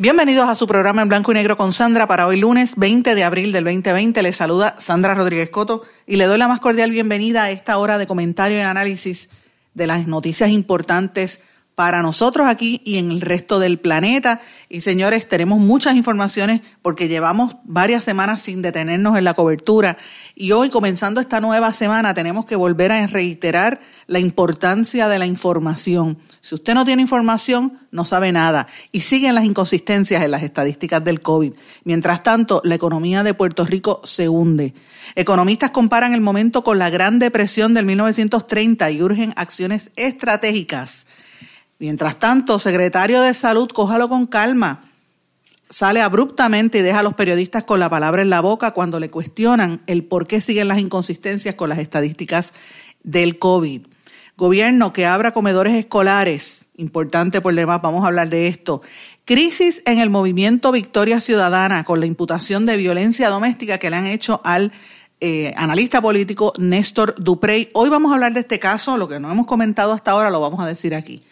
Bienvenidos a su programa en blanco y negro con Sandra para hoy lunes 20 de abril del 2020. Les saluda Sandra Rodríguez Coto y le doy la más cordial bienvenida a esta hora de comentario y análisis de las noticias importantes para nosotros aquí y en el resto del planeta. Y señores, tenemos muchas informaciones porque llevamos varias semanas sin detenernos en la cobertura. Y hoy, comenzando esta nueva semana, tenemos que volver a reiterar la importancia de la información. Si usted no tiene información, no sabe nada. Y siguen las inconsistencias en las estadísticas del COVID. Mientras tanto, la economía de Puerto Rico se hunde. Economistas comparan el momento con la Gran Depresión del 1930 y urgen acciones estratégicas Mientras tanto, secretario de Salud, cójalo con calma. Sale abruptamente y deja a los periodistas con la palabra en la boca cuando le cuestionan el por qué siguen las inconsistencias con las estadísticas del COVID. Gobierno que abra comedores escolares, importante por demás, vamos a hablar de esto. Crisis en el movimiento Victoria Ciudadana con la imputación de violencia doméstica que le han hecho al eh, analista político Néstor Duprey. Hoy vamos a hablar de este caso, lo que no hemos comentado hasta ahora lo vamos a decir aquí.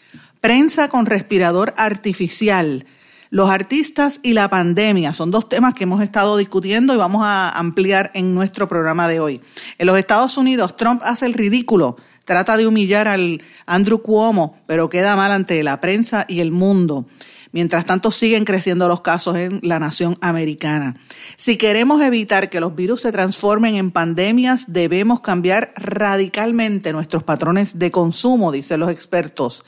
Prensa con respirador artificial. Los artistas y la pandemia son dos temas que hemos estado discutiendo y vamos a ampliar en nuestro programa de hoy. En los Estados Unidos, Trump hace el ridículo, trata de humillar al Andrew Cuomo, pero queda mal ante la prensa y el mundo. Mientras tanto, siguen creciendo los casos en la nación americana. Si queremos evitar que los virus se transformen en pandemias, debemos cambiar radicalmente nuestros patrones de consumo, dicen los expertos.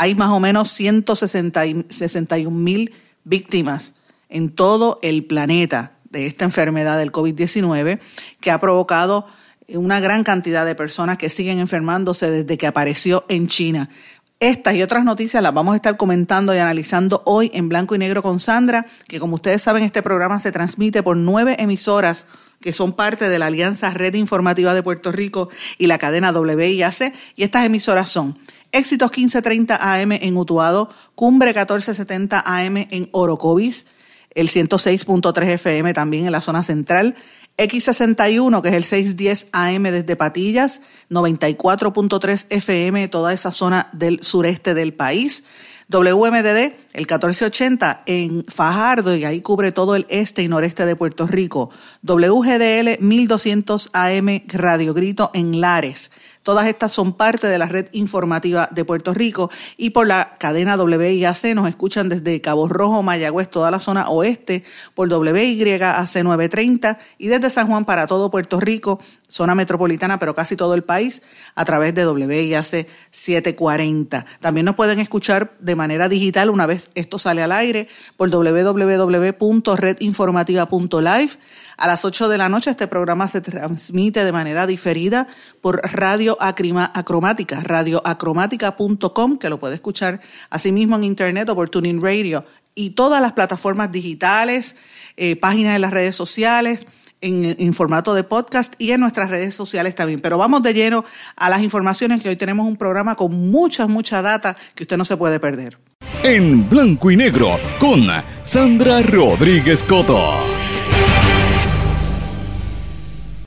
Hay más o menos 161 mil víctimas en todo el planeta de esta enfermedad del COVID-19 que ha provocado una gran cantidad de personas que siguen enfermándose desde que apareció en China. Estas y otras noticias las vamos a estar comentando y analizando hoy en blanco y negro con Sandra, que como ustedes saben este programa se transmite por nueve emisoras que son parte de la Alianza Red Informativa de Puerto Rico y la cadena WIAC, y estas emisoras son Éxitos 1530 AM en Utuado, Cumbre 1470 AM en Orocovis, el 106.3 FM también en la zona central, X61, que es el 610 AM desde Patillas, 94.3 FM, toda esa zona del sureste del país. WMDD, el 1480 en Fajardo, y ahí cubre todo el este y noreste de Puerto Rico. WGDL 1200 AM Radio Grito en Lares. Todas estas son parte de la red informativa de Puerto Rico y por la cadena WIAC nos escuchan desde Cabo Rojo, Mayagüez, toda la zona oeste, por WYAC 930 y desde San Juan para todo Puerto Rico, zona metropolitana, pero casi todo el país, a través de WIAC 740. También nos pueden escuchar de manera digital una vez esto sale al aire por www.redinformativa.live a las 8 de la noche este programa se transmite de manera diferida por Radio Acromática, radioacromática.com, que lo puede escuchar asimismo en internet o por Tuning Radio y todas las plataformas digitales, eh, páginas en las redes sociales, en, formato de podcast y en nuestras redes sociales también. Pero vamos de lleno a las informaciones que hoy tenemos un programa con mucha, mucha data que usted no se puede perder. En blanco y negro con Sandra Rodríguez Coto.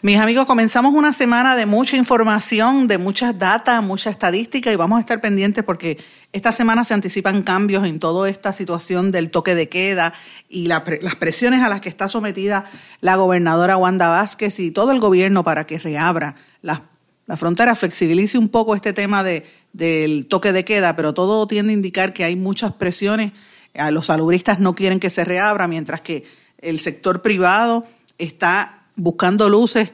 Mis amigos, comenzamos una semana de mucha información, de muchas datas, mucha estadística y vamos a estar pendientes porque esta semana se anticipan cambios en toda esta situación del toque de queda y las presiones a las que está sometida la gobernadora Wanda Vázquez y todo el gobierno para que reabra la, la frontera, flexibilice un poco este tema de, del toque de queda, pero todo tiende a indicar que hay muchas presiones. Los salubristas no quieren que se reabra, mientras que el sector privado está buscando luces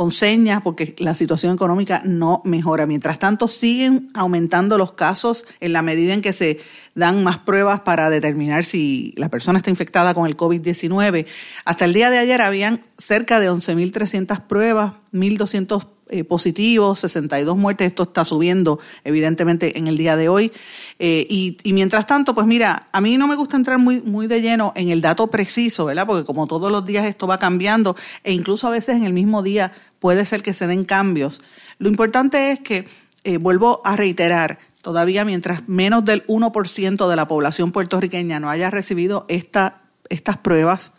con señas porque la situación económica no mejora. Mientras tanto, siguen aumentando los casos en la medida en que se dan más pruebas para determinar si la persona está infectada con el COVID-19. Hasta el día de ayer habían cerca de 11.300 pruebas, 1.200 eh, positivos, 62 muertes, esto está subiendo evidentemente en el día de hoy. Eh, y, y, mientras tanto, pues mira, a mí no me gusta entrar muy, muy de lleno en el dato preciso, ¿verdad? Porque como todos los días esto va cambiando e incluso a veces en el mismo día puede ser que se den cambios. Lo importante es que, eh, vuelvo a reiterar, todavía mientras menos del 1% de la población puertorriqueña no haya recibido esta, estas pruebas,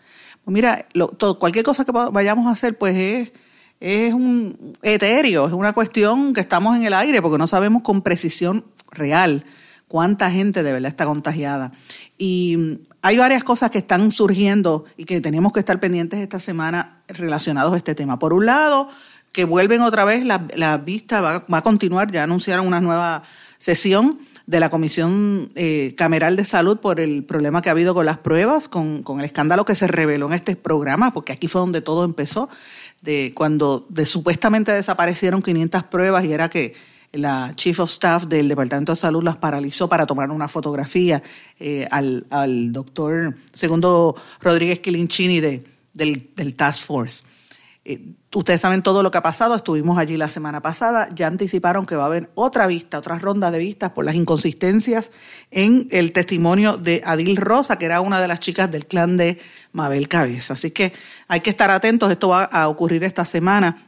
pues mira, lo, todo, cualquier cosa que vayamos a hacer, pues es, es un etéreo, es una cuestión que estamos en el aire porque no sabemos con precisión real cuánta gente de verdad está contagiada. Y hay varias cosas que están surgiendo y que tenemos que estar pendientes esta semana relacionados a este tema. Por un lado, que vuelven otra vez, la, la vista va, a continuar, ya anunciaron una nueva sesión de la Comisión eh, Cameral de Salud por el problema que ha habido con las pruebas, con, con, el escándalo que se reveló en este programa, porque aquí fue donde todo empezó, de cuando de, supuestamente desaparecieron 500 pruebas y era que la Chief of Staff del Departamento de Salud las paralizó para tomar una fotografía eh, al, al, doctor Segundo Rodríguez Quilinchini de, del, del Task Force. Eh, ustedes saben todo lo que ha pasado, estuvimos allí la semana pasada, ya anticiparon que va a haber otra vista, otra ronda de vistas por las inconsistencias en el testimonio de Adil Rosa, que era una de las chicas del clan de Mabel Cabeza. Así que hay que estar atentos, esto va a ocurrir esta semana.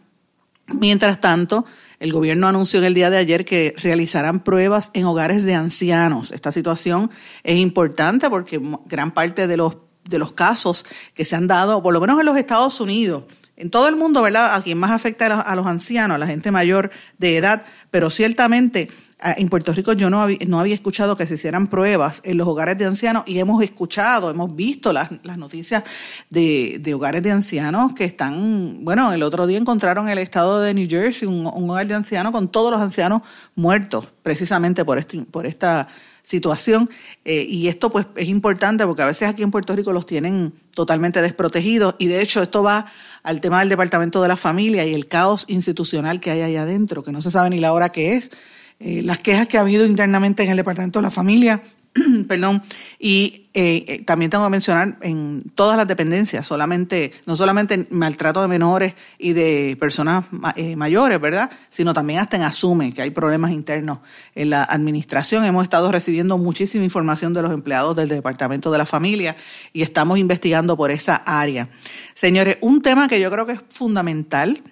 Mientras tanto, el gobierno anunció en el día de ayer que realizarán pruebas en hogares de ancianos. Esta situación es importante porque gran parte de los, de los casos que se han dado, por lo menos en los Estados Unidos, en todo el mundo, ¿verdad? A quien más afecta a los, a los ancianos, a la gente mayor de edad, pero ciertamente en Puerto Rico yo no había, no había escuchado que se hicieran pruebas en los hogares de ancianos y hemos escuchado, hemos visto las, las noticias de, de, hogares de ancianos que están, bueno, el otro día encontraron en el estado de New Jersey un, hogar de ancianos con todos los ancianos muertos, precisamente por, este, por esta situación. Eh, y esto pues es importante porque a veces aquí en Puerto Rico los tienen totalmente desprotegidos y de hecho esto va al tema del Departamento de la Familia y el caos institucional que hay ahí adentro, que no se sabe ni la hora que es eh, las quejas que ha habido internamente en el Departamento de la Familia, perdón, y eh, eh, también tengo que mencionar en todas las dependencias, solamente, no solamente maltrato de menores y de personas eh, mayores, ¿verdad? Sino también hasta en Asume, que hay problemas internos en la administración. Hemos estado recibiendo muchísima información de los empleados del Departamento de la Familia y estamos investigando por esa área. Señores, un tema que yo creo que es fundamental,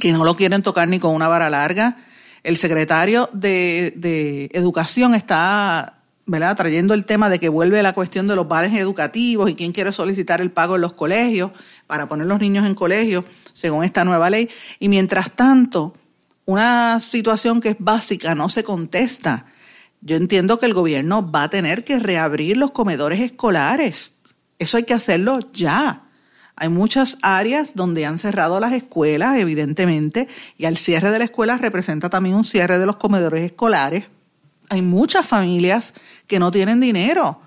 que no lo quieren tocar ni con una vara larga, el secretario de, Educación está ¿verdad? trayendo el tema de que vuelve la cuestión de los vales educativos y quién quiere solicitar el pago en los colegios para poner los niños en colegios según esta nueva ley. Y mientras tanto, una situación que es básica no se contesta. Yo entiendo que el gobierno va a tener que reabrir los comedores escolares. Eso hay que hacerlo ya. Hay muchas áreas donde han cerrado las escuelas, evidentemente, y al cierre de la escuela representa también un cierre de los comedores escolares. Hay muchas familias que no tienen dinero.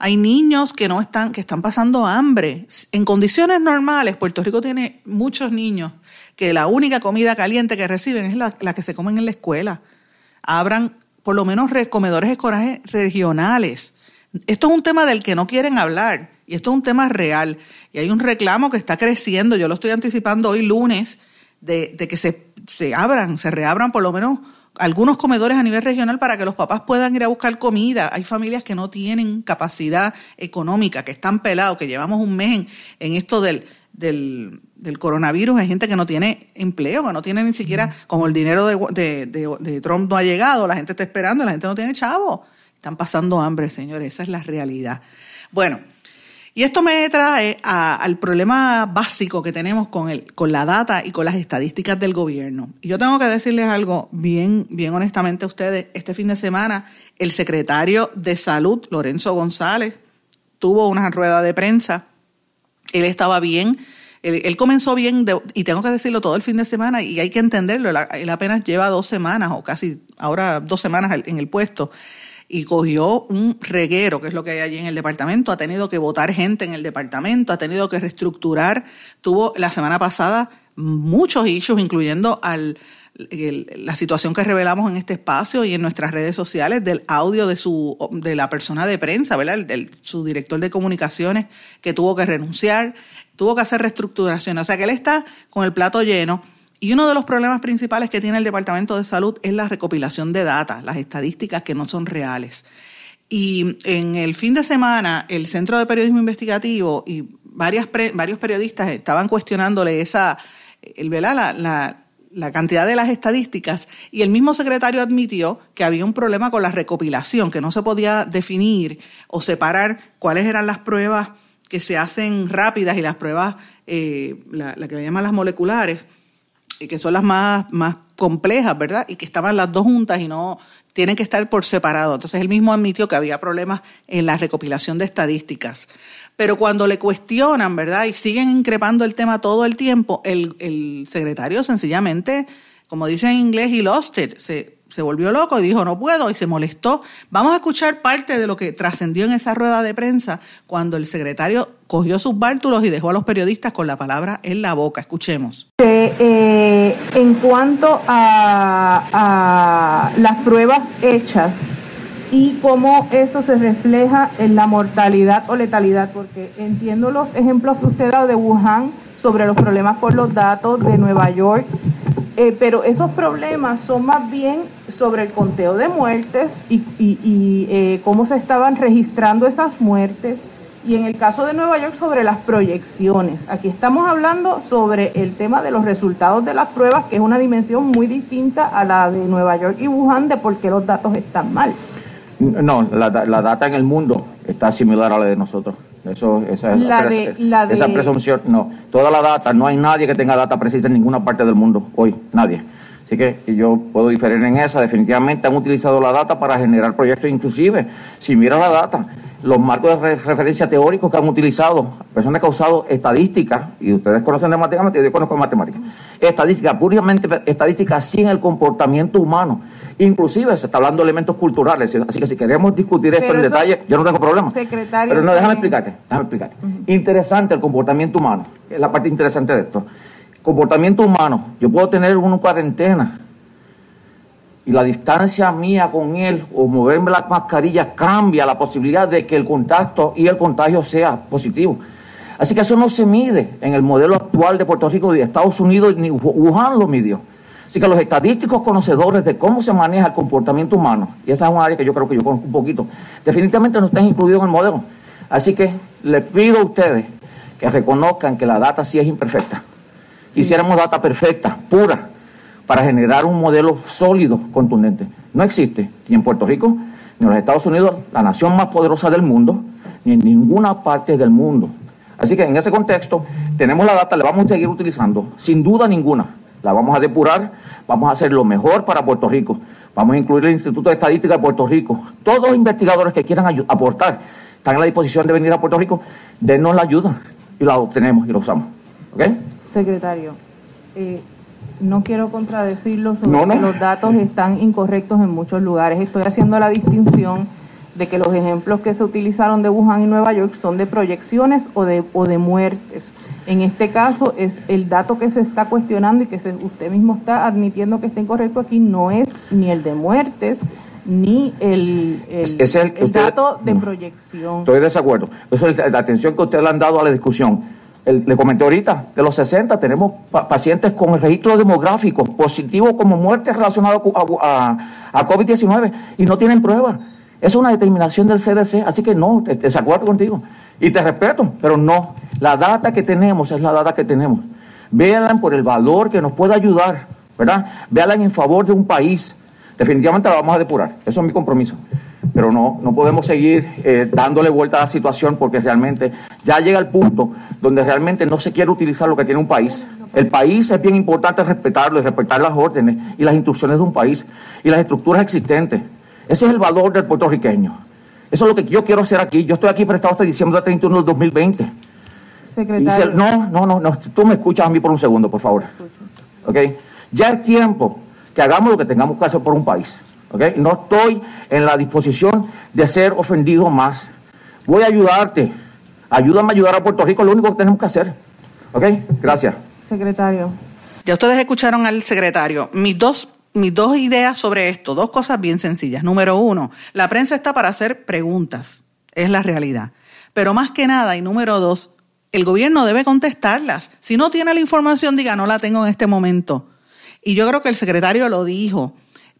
Hay niños que no están, que están pasando hambre. En condiciones normales, Puerto Rico tiene muchos niños que la única comida caliente que reciben es la, la que se comen en la escuela. Abran por lo menos comedores escolares regionales. Esto es un tema del que no quieren hablar y esto es un tema real. Y hay un reclamo que está creciendo, yo lo estoy anticipando hoy lunes, de, de que se, se abran, se reabran por lo menos algunos comedores a nivel regional para que los papás puedan ir a buscar comida. Hay familias que no tienen capacidad económica, que están pelados, que llevamos un mes en, en esto del, del, del, coronavirus. Hay gente que no tiene empleo, que no tiene ni siquiera, como el dinero de, de, de, de Trump no ha llegado, la gente está esperando, la gente no tiene chavo. Están pasando hambre, señores, esa es la realidad. Bueno, y esto me trae a, al problema básico que tenemos con, el, con la data y con las estadísticas del gobierno. Y yo tengo que decirles algo bien, bien honestamente a ustedes. Este fin de semana, el secretario de Salud, Lorenzo González, tuvo una rueda de prensa. Él estaba bien. Él, comenzó bien, y tengo que decirlo todo el fin de semana, y hay que entenderlo. Él apenas lleva dos semanas, o casi ahora dos semanas en el puesto y cogió un reguero, que es lo que hay allí en el departamento, ha tenido que votar gente en el departamento, ha tenido que reestructurar, tuvo la semana pasada muchos issues, incluyendo al, la situación que revelamos en este espacio y en nuestras redes sociales del audio de su de la persona de prensa, ¿verdad? El, su director de comunicaciones que tuvo que renunciar, tuvo que hacer reestructuración, o sea que él está con el plato lleno Y uno de los problemas principales que tiene el Departamento de Salud es la recopilación de datos, las estadísticas que no son reales. Y en el fin de semana, el Centro de Periodismo Investigativo y varios periodistas estaban cuestionándole esa, La, la, la cantidad de las estadísticas y el mismo secretario admitió que había un problema con la recopilación, que no se podía definir o separar cuáles eran las pruebas que se hacen rápidas y las pruebas, eh, la, que llaman las moleculares, que son las más, más complejas, ¿verdad? Y que estaban las dos juntas y no tienen que estar por separado. Entonces él mismo admitió que había problemas en la recopilación de estadísticas. Pero cuando le cuestionan, ¿verdad? Y siguen increpando el tema todo el tiempo, el, el secretario sencillamente, como dice en inglés, he lost it, se, se volvió loco y dijo no puedo y se molestó. Vamos a escuchar parte de lo que trascendió en esa rueda de prensa cuando el secretario cogió sus bártulos y dejó a los periodistas con la palabra en la boca. Escuchemos. Eh, en cuanto a, a las pruebas hechas, y cómo eso se refleja en la mortalidad o letalidad, porque entiendo los ejemplos que usted ha dado de Wuhan sobre los problemas con los datos de Nueva York, eh, pero esos problemas son más bien sobre el conteo de muertes y, eh, cómo se estaban registrando esas muertes. Y en el caso de Nueva York sobre las proyecciones. Aquí estamos hablando sobre el tema de los resultados de las pruebas, que es una dimensión muy distinta a la de Nueva York y Wuhan de por qué los datos están mal. No, la, la, data en el mundo está similar a la de nosotros. Eso, esa, la esa presunción, no. Toda la data, no hay nadie que tenga data precisa en ninguna parte del mundo hoy, nadie. Así que yo puedo diferir en esa. Definitivamente han utilizado la data para generar proyectos, inclusive, si mira la data, los marcos de referencia teóricos que han utilizado, personas que han usado estadísticas, y ustedes conocen de matemáticas, yo conozco de matemáticas, estadística, puramente estadística sin el comportamiento humano. Inclusive se está hablando de elementos culturales, así que si queremos discutir esto en detalle, yo no tengo problema. Pero no, déjame explicarte, déjame explicarte. Interesante el comportamiento humano, es la parte interesante de esto. Comportamiento humano, yo puedo tener una cuarentena y la distancia mía con él o moverme la mascarilla cambia la posibilidad de que el contacto y el contagio sea positivo. Así que eso no se mide en el modelo actual de Puerto Rico y de Estados Unidos, ni Wuhan lo midió. Así que los estadísticos conocedores de cómo se maneja el comportamiento humano, y esa es un área que yo creo que yo conozco un poquito, definitivamente no están incluidos en el modelo. Así que les pido a ustedes que reconozcan que la data sí es imperfecta. Quisiéramos data perfecta, pura, para generar un modelo sólido, contundente. No existe, ni en Puerto Rico, ni en los Estados Unidos, la nación más poderosa del mundo, ni en ninguna parte del mundo. Así que en ese contexto tenemos la data, la vamos a seguir utilizando, sin duda ninguna la vamos a depurar, vamos a hacer lo mejor para Puerto Rico. Vamos a incluir el Instituto de Estadística de Puerto Rico. Todos los investigadores que quieran aportar están a la disposición de venir a Puerto Rico, denos la ayuda y la obtenemos y la usamos. ¿Ok? Secretario, eh, no quiero contradecirlo sobre que los datos están incorrectos en muchos lugares. Estoy haciendo la distinción de que los ejemplos que se utilizaron de Wuhan y Nueva York son de proyecciones o de, o de muertes. En este caso, es el dato que se está cuestionando y que usted mismo está admitiendo que está incorrecto aquí no es ni el de muertes ni el, el, dato de proyección. Estoy de desacuerdo. Eso es la atención que usted le han dado a la discusión. Le comenté ahorita, de los 60 tenemos pacientes con el registro demográfico positivo como muertes relacionadas a, a, a COVID-19 y no tienen pruebas. Es una determinación del CDC, así que no, te, contigo. Y te respeto, pero no. La data que tenemos es la data que tenemos. Véanla por el valor que nos puede ayudar, ¿verdad? Véanla en favor de un país. Definitivamente la vamos a depurar. Eso es mi compromiso. Pero no, no podemos seguir eh, dándole vuelta a la situación porque realmente ya llega el punto donde realmente no se quiere utilizar lo que tiene un país. El país es bien importante respetarlo y respetar las órdenes y las instrucciones de un país y las estructuras existentes. Ese es el valor del puertorriqueño. Eso es lo que yo quiero hacer aquí. Yo estoy aquí prestado hasta diciembre 31 del 2020. Secretario. no, no, no, no, tú me escuchas a mí por un segundo, por favor. ¿Ok? Ya es tiempo que hagamos lo que tengamos que hacer por un país. ¿Ok? No estoy en la disposición de ser ofendido más. Voy a ayudarte. Ayúdame a ayudar a Puerto Rico, lo único que tenemos que hacer. ¿Ok? Gracias. Secretario. Ya ustedes escucharon al secretario. Mis dos mis dos ideas sobre esto, dos cosas bien sencillas. Número uno, la prensa está para hacer preguntas, es la realidad. Pero más que nada, y número dos, el gobierno debe contestarlas. Si no tiene la información, diga, no la tengo en este momento. Y yo creo que el secretario lo dijo.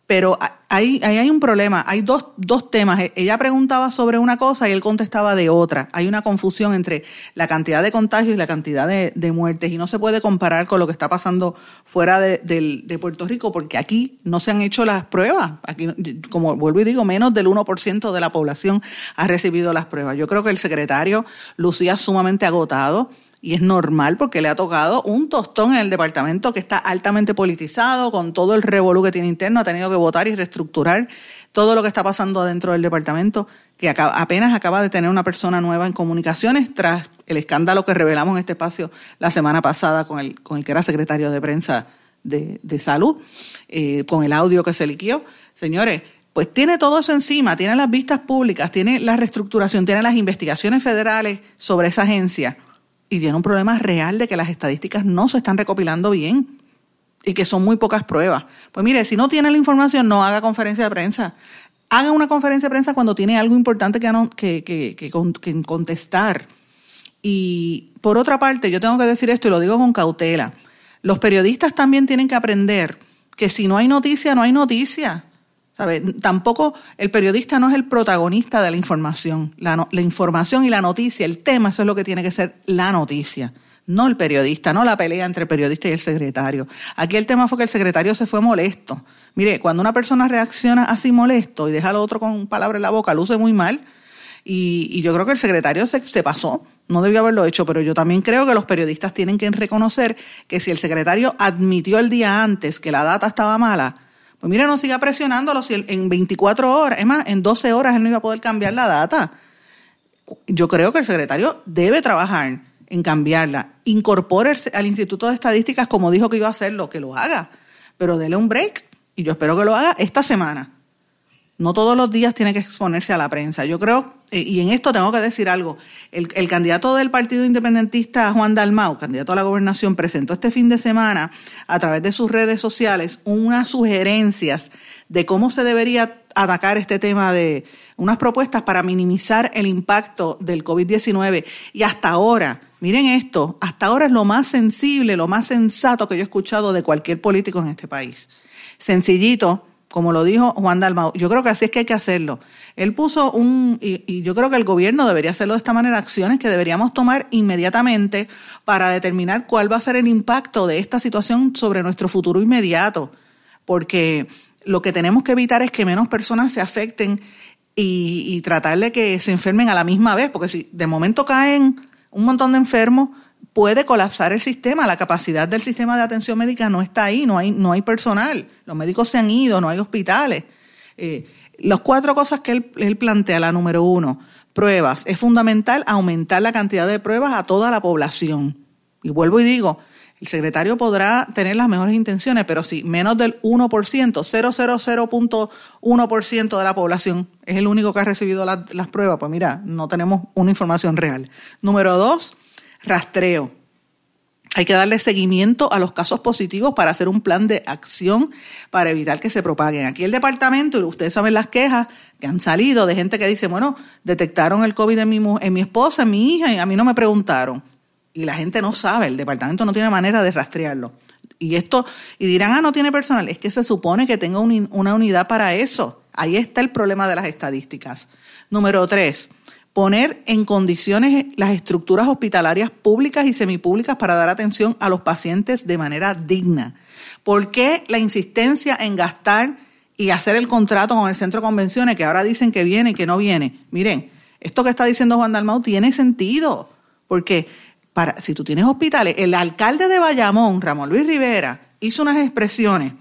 Pero ahí, hay un problema, hay dos, dos temas. Ella preguntaba sobre una cosa y él contestaba de otra. Hay una confusión entre la cantidad de contagios y la cantidad de, muertes y no se puede comparar con lo que está pasando fuera de, de, Puerto Rico porque aquí no se han hecho las pruebas. Aquí, como vuelvo y digo, menos del 1% de la población ha recibido las pruebas. Yo creo que el secretario lucía sumamente agotado y es normal porque le ha tocado un tostón en el departamento que está altamente politizado, con todo el revolú que tiene interno, ha tenido que votar y reestructurar todo lo que está pasando dentro del departamento, que apenas acaba de tener una persona nueva en comunicaciones tras el escándalo que revelamos en este espacio la semana pasada con el, con el que era secretario de prensa de, salud, eh, con el audio que se liquió. Señores, pues tiene todo eso encima, tiene las vistas públicas, tiene la reestructuración, tiene las investigaciones federales sobre esa agencia y tiene un problema real de que las estadísticas no se están recopilando bien y que son muy pocas pruebas. Pues mire, si no tiene la información, no haga conferencia de prensa. Haga una conferencia de prensa cuando tiene algo importante que, que, que, contestar. Y por otra parte, yo tengo que decir esto y lo digo con cautela. Los periodistas también tienen que aprender que si no hay noticia, no hay noticia. Tampoco el periodista no es el protagonista de la información. La, información y la noticia, el tema, eso es lo que tiene que ser la noticia, no el periodista, no la pelea entre el periodista y el secretario. Aquí el tema fue que el secretario se fue molesto. Mire, cuando una persona reacciona así molesto y deja al otro con palabras en la boca, luce muy mal. Y, yo creo que el secretario se, se, pasó, no debió haberlo hecho, pero yo también creo que los periodistas tienen que reconocer que si el secretario admitió el día antes que la data estaba mala, pues mira, no siga presionándolo si en 24 horas, es más, en 12 horas él no iba a poder cambiar la data. Yo creo que el secretario debe trabajar en cambiarla. Incorpore al Instituto de Estadísticas como dijo que iba a hacerlo, que lo haga. Pero dele un break y yo espero que lo haga esta semana. No todos los días tiene que exponerse a la prensa. Yo creo, eh, y en esto tengo que decir algo, el, candidato del Partido Independentista, Juan Dalmau, candidato a la gobernación, presentó este fin de semana a través de sus redes sociales unas sugerencias de cómo se debería atacar este tema de unas propuestas para minimizar el impacto del COVID-19. Y hasta ahora, miren esto, hasta ahora es lo más sensible, lo más sensato que yo he escuchado de cualquier político en este país. Sencillito, como lo dijo Juan Dalmau. Yo creo que así es que hay que hacerlo. Él puso un, y, yo creo que el gobierno debería hacerlo de esta manera, acciones que deberíamos tomar inmediatamente para determinar cuál va a ser el impacto de esta situación sobre nuestro futuro inmediato. Porque lo que tenemos que evitar es que menos personas se afecten y, y tratar de que se enfermen a la misma vez, porque si de momento caen un montón de enfermos, puede colapsar el sistema. La capacidad del sistema de atención médica no está ahí, no hay, no hay personal. Los médicos se han ido, no hay hospitales. Eh, las cuatro cosas que él, plantea, la número uno, pruebas. Es fundamental aumentar la cantidad de pruebas a toda la población. Y vuelvo y digo, el secretario podrá tener las mejores intenciones, pero si menos del 1%, 000.1% de la población es el único que ha recibido las pruebas, pues mira, no tenemos una información real. Número dos, rastreo. Hay que darle seguimiento a los casos positivos para hacer un plan de acción para evitar que se propaguen. Aquí el departamento, y ustedes saben las quejas que han salido de gente que dice, bueno, detectaron el COVID en mi, en mi esposa, en mi hija, y a mí no me preguntaron. Y la gente no sabe, el departamento no tiene manera de rastrearlo. Y esto, y dirán, ah, no tiene personal. Es que se supone que tenga una unidad para eso. Ahí está el problema de las estadísticas. Número tres, poner en condiciones las estructuras hospitalarias públicas y semipúblicas para dar atención a los pacientes de manera digna. ¿Por qué la insistencia en gastar y hacer el contrato con el centro de convenciones que ahora dicen que viene y que no viene? Miren, esto que está diciendo Juan Dalmau tiene sentido, porque para, si tú tienes hospitales, el alcalde de Bayamón, Ramón Luis Rivera, hizo unas expresiones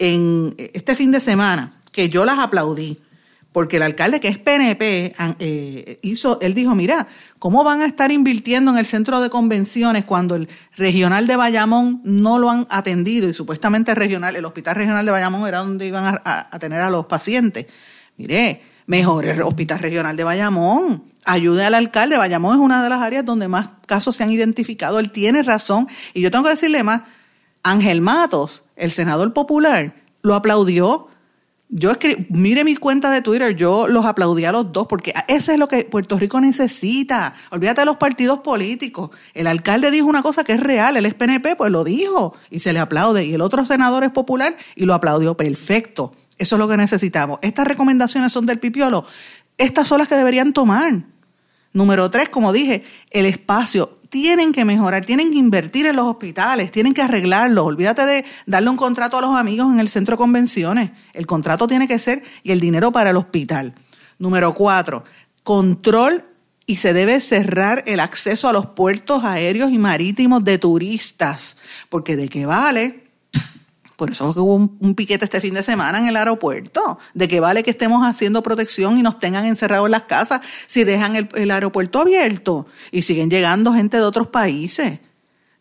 en este fin de semana que yo las aplaudí porque el alcalde que es PNP eh, hizo, él dijo, mira, ¿cómo van a estar invirtiendo en el centro de convenciones cuando el regional de Bayamón no lo han atendido y supuestamente el regional, el hospital regional de Bayamón era donde iban a, tener a los pacientes? Mire, mejor el hospital regional de Bayamón, ayude al alcalde, Bayamón es una de las áreas donde más casos se han identificado, él tiene razón. Y yo tengo que decirle más, Ángel Matos, el senador popular, lo aplaudió Yo escribí, mire mi cuenta de Twitter, yo los aplaudí a los dos porque ese es lo que Puerto Rico necesita. Olvídate de los partidos políticos. El alcalde dijo una cosa que es real, el es PNP, pues lo dijo y se le aplaude. Y el otro senador es popular y lo aplaudió. Perfecto. Eso es lo que necesitamos. Estas recomendaciones son del pipiolo. Estas son las que deberían tomar. Número tres, como dije, el espacio. Tienen que mejorar, tienen que invertir en los hospitales, tienen que arreglarlos. Olvídate de darle un contrato a los amigos en el centro de convenciones. El contrato tiene que ser y el dinero para el hospital. Número cuatro, control y se debe cerrar el acceso a los puertos aéreos y marítimos de turistas. Porque de qué vale por eso hubo un, piquete este fin de semana en el aeropuerto. ¿De qué vale que estemos haciendo protección y nos tengan encerrados en las casas si dejan el, aeropuerto abierto y siguen llegando gente de otros países?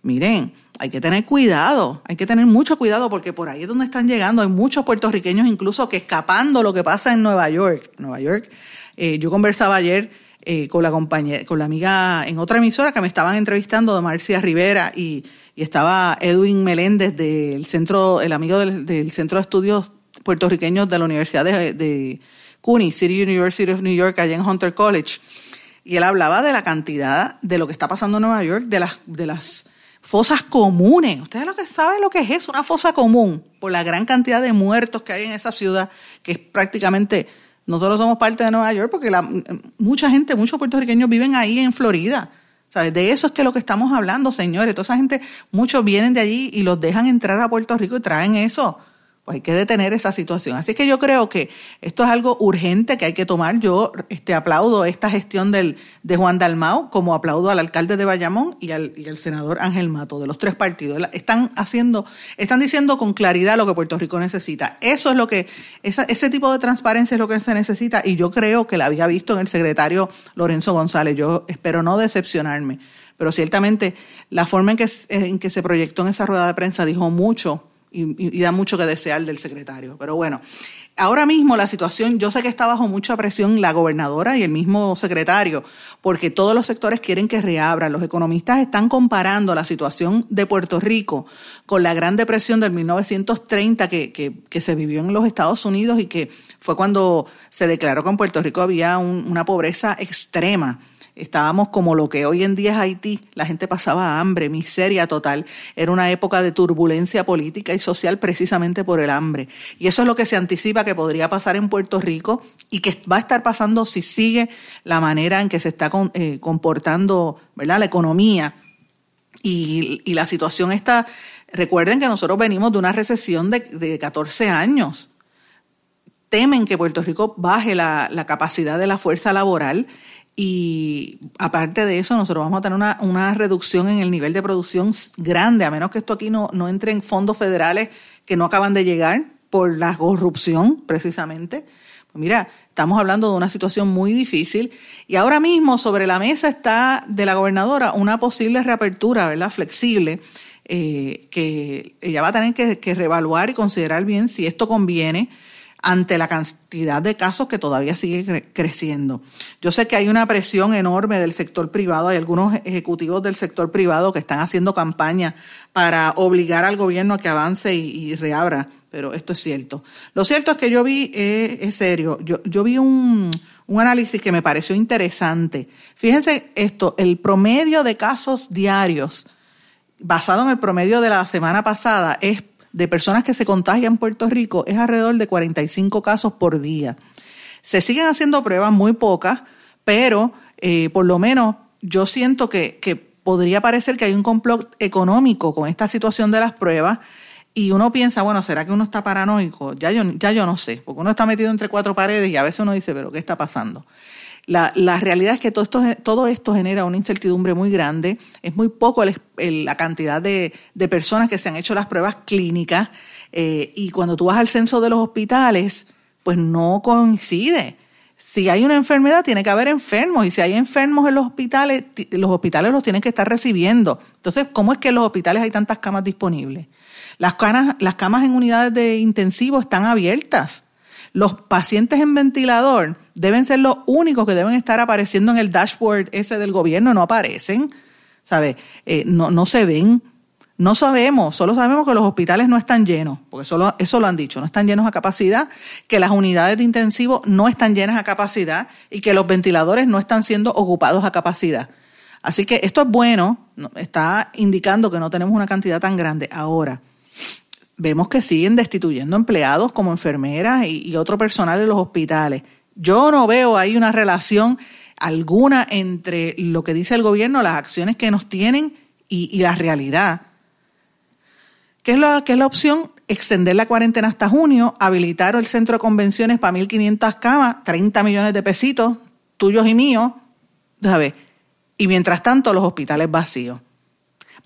Miren, hay que tener cuidado, hay que tener mucho cuidado porque por ahí es donde están llegando. Hay muchos puertorriqueños incluso que escapando lo que pasa en Nueva York. Nueva York, eh, yo conversaba ayer eh, con la compañera, con la amiga en otra emisora que me estaban entrevistando de Marcia Rivera y y estaba Edwin Meléndez del centro, el amigo del, Centro de Estudios Puertorriqueños de la Universidad de, de CUNY, City University of New York, allá en Hunter College. Y él hablaba de la cantidad de lo que está pasando en Nueva York, de las, de las fosas comunes. Ustedes lo que saben lo que es eso, una fosa común, por la gran cantidad de muertos que hay en esa ciudad, que es prácticamente, nosotros somos parte de Nueva York, porque la, mucha gente, muchos puertorriqueños viven ahí en Florida. ¿Sabes? De eso es que lo que estamos hablando, señores. Toda esa gente, muchos vienen de allí y los dejan entrar a Puerto Rico y traen eso hay que detener esa situación. Así que yo creo que esto es algo urgente que hay que tomar. Yo este, aplaudo esta gestión del, de Juan Dalmau, como aplaudo al alcalde de Bayamón y al, y al senador Ángel Mato, de los tres partidos. Están haciendo, están diciendo con claridad lo que Puerto Rico necesita. Eso es lo que, ese tipo de transparencia es lo que se necesita y yo creo que la había visto en el secretario Lorenzo González. Yo espero no decepcionarme, pero ciertamente la forma en que, en que se proyectó en esa rueda de prensa dijo mucho y, da mucho que desear del secretario. Pero bueno, ahora mismo la situación, yo sé que está bajo mucha presión la gobernadora y el mismo secretario, porque todos los sectores quieren que reabran. Los economistas están comparando la situación de Puerto Rico con la Gran Depresión del 1930 que, que, que se vivió en los Estados Unidos y que fue cuando se declaró que en Puerto Rico había una pobreza extrema Estábamos como lo que hoy en día es Haití, la gente pasaba hambre, miseria total. Era una época de turbulencia política y social precisamente por el hambre. Y eso es lo que se anticipa que podría pasar en Puerto Rico y que va a estar pasando si sigue la manera en que se está eh, comportando la economía. Y, la situación está, recuerden que nosotros venimos de una recesión de, de 14 años temen que Puerto Rico baje la, capacidad de la fuerza laboral y aparte de eso, nosotros vamos a tener una, una, reducción en el nivel de producción grande, a menos que esto aquí no, no entre en fondos federales que no acaban de llegar por la corrupción, precisamente. Pues mira, estamos hablando de una situación muy difícil y ahora mismo sobre la mesa está de la gobernadora una posible reapertura, ¿verdad? Flexible, eh, que ella va a tener que, que reevaluar y considerar bien si esto conviene ante la cantidad de casos que todavía sigue creciendo. Yo sé que hay una presión enorme del sector privado, hay algunos ejecutivos del sector privado que están haciendo campaña para obligar al gobierno a que avance y, reabra, pero esto es cierto. Lo cierto es que yo vi, eh, es serio, yo, yo vi un, un análisis que me pareció interesante. Fíjense esto, el promedio de casos diarios basado en el promedio de la semana pasada es de personas que se contagian en Puerto Rico es alrededor de 45 casos por día. Se siguen haciendo pruebas muy pocas, pero eh, por lo menos yo siento que, podría parecer que hay un complot económico con esta situación de las pruebas y uno piensa, bueno, ¿será que uno está paranoico? Ya yo, ya yo no sé, porque uno está metido entre cuatro paredes y a veces uno dice, pero ¿qué está pasando? La, realidad es que todo esto, todo esto genera una incertidumbre muy grande. Es muy poco la cantidad de, personas que se han hecho las pruebas clínicas eh, y cuando tú vas al censo de los hospitales, pues no coincide. Si hay una enfermedad, tiene que haber enfermos y si hay enfermos en los hospitales, los hospitales los tienen que estar recibiendo. Entonces, ¿cómo es que en los hospitales hay tantas camas disponibles? Las, las camas en unidades de intensivo están abiertas. Los pacientes en ventilador deben ser los únicos que deben estar apareciendo en el dashboard ese del gobierno, no aparecen, ¿sabes? Eh, no, no se ven. No sabemos, solo sabemos que los hospitales no están llenos, porque solo, eso lo han dicho, no están llenos a capacidad, que las unidades de intensivo no están llenas a capacidad y que los ventiladores no están siendo ocupados a capacidad. Así que esto es bueno, está indicando que no tenemos una cantidad tan grande. Ahora, vemos que siguen destituyendo empleados como enfermeras y, otro personal de los hospitales. Yo no veo ahí una relación alguna entre lo que dice el gobierno, las acciones que nos tienen y, la realidad. ¿Qué es, la, es la opción? Extender la cuarentena hasta junio, habilitar el centro de convenciones para 1.500 camas, 30 millones de pesitos, tuyos y míos, ¿sabes? Y mientras tanto, los hospitales vacíos.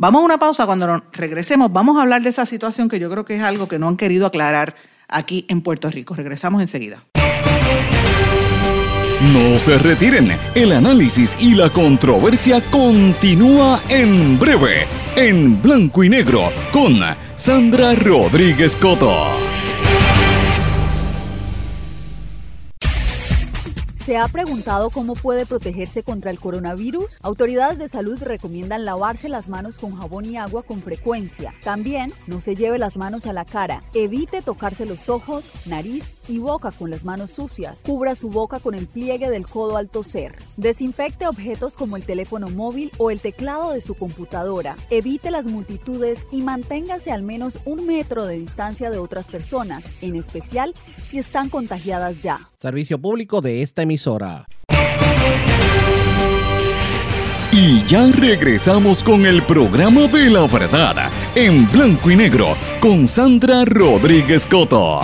Vamos a una pausa, cuando regresemos vamos a hablar de esa situación que yo creo que es algo que no han querido aclarar aquí en Puerto Rico. Regresamos enseguida. No se retiren, el análisis y la controversia continúa en breve, en blanco y negro, con Sandra Rodríguez Coto. ¿Se ha preguntado cómo puede protegerse contra el coronavirus? Autoridades de salud recomiendan lavarse las manos con jabón y agua con frecuencia. También no se lleve las manos a la cara. Evite tocarse los ojos, nariz y boca con las manos sucias. Cubra su boca con el pliegue del codo al toser. Desinfecte objetos como el teléfono móvil o el teclado de su computadora. Evite las multitudes y manténgase al menos un metro de distancia de otras personas, en especial si están contagiadas ya. Servicio público de esta emisora. Y ya regresamos con el programa de la verdad, en blanco y negro, con Sandra Rodríguez Coto.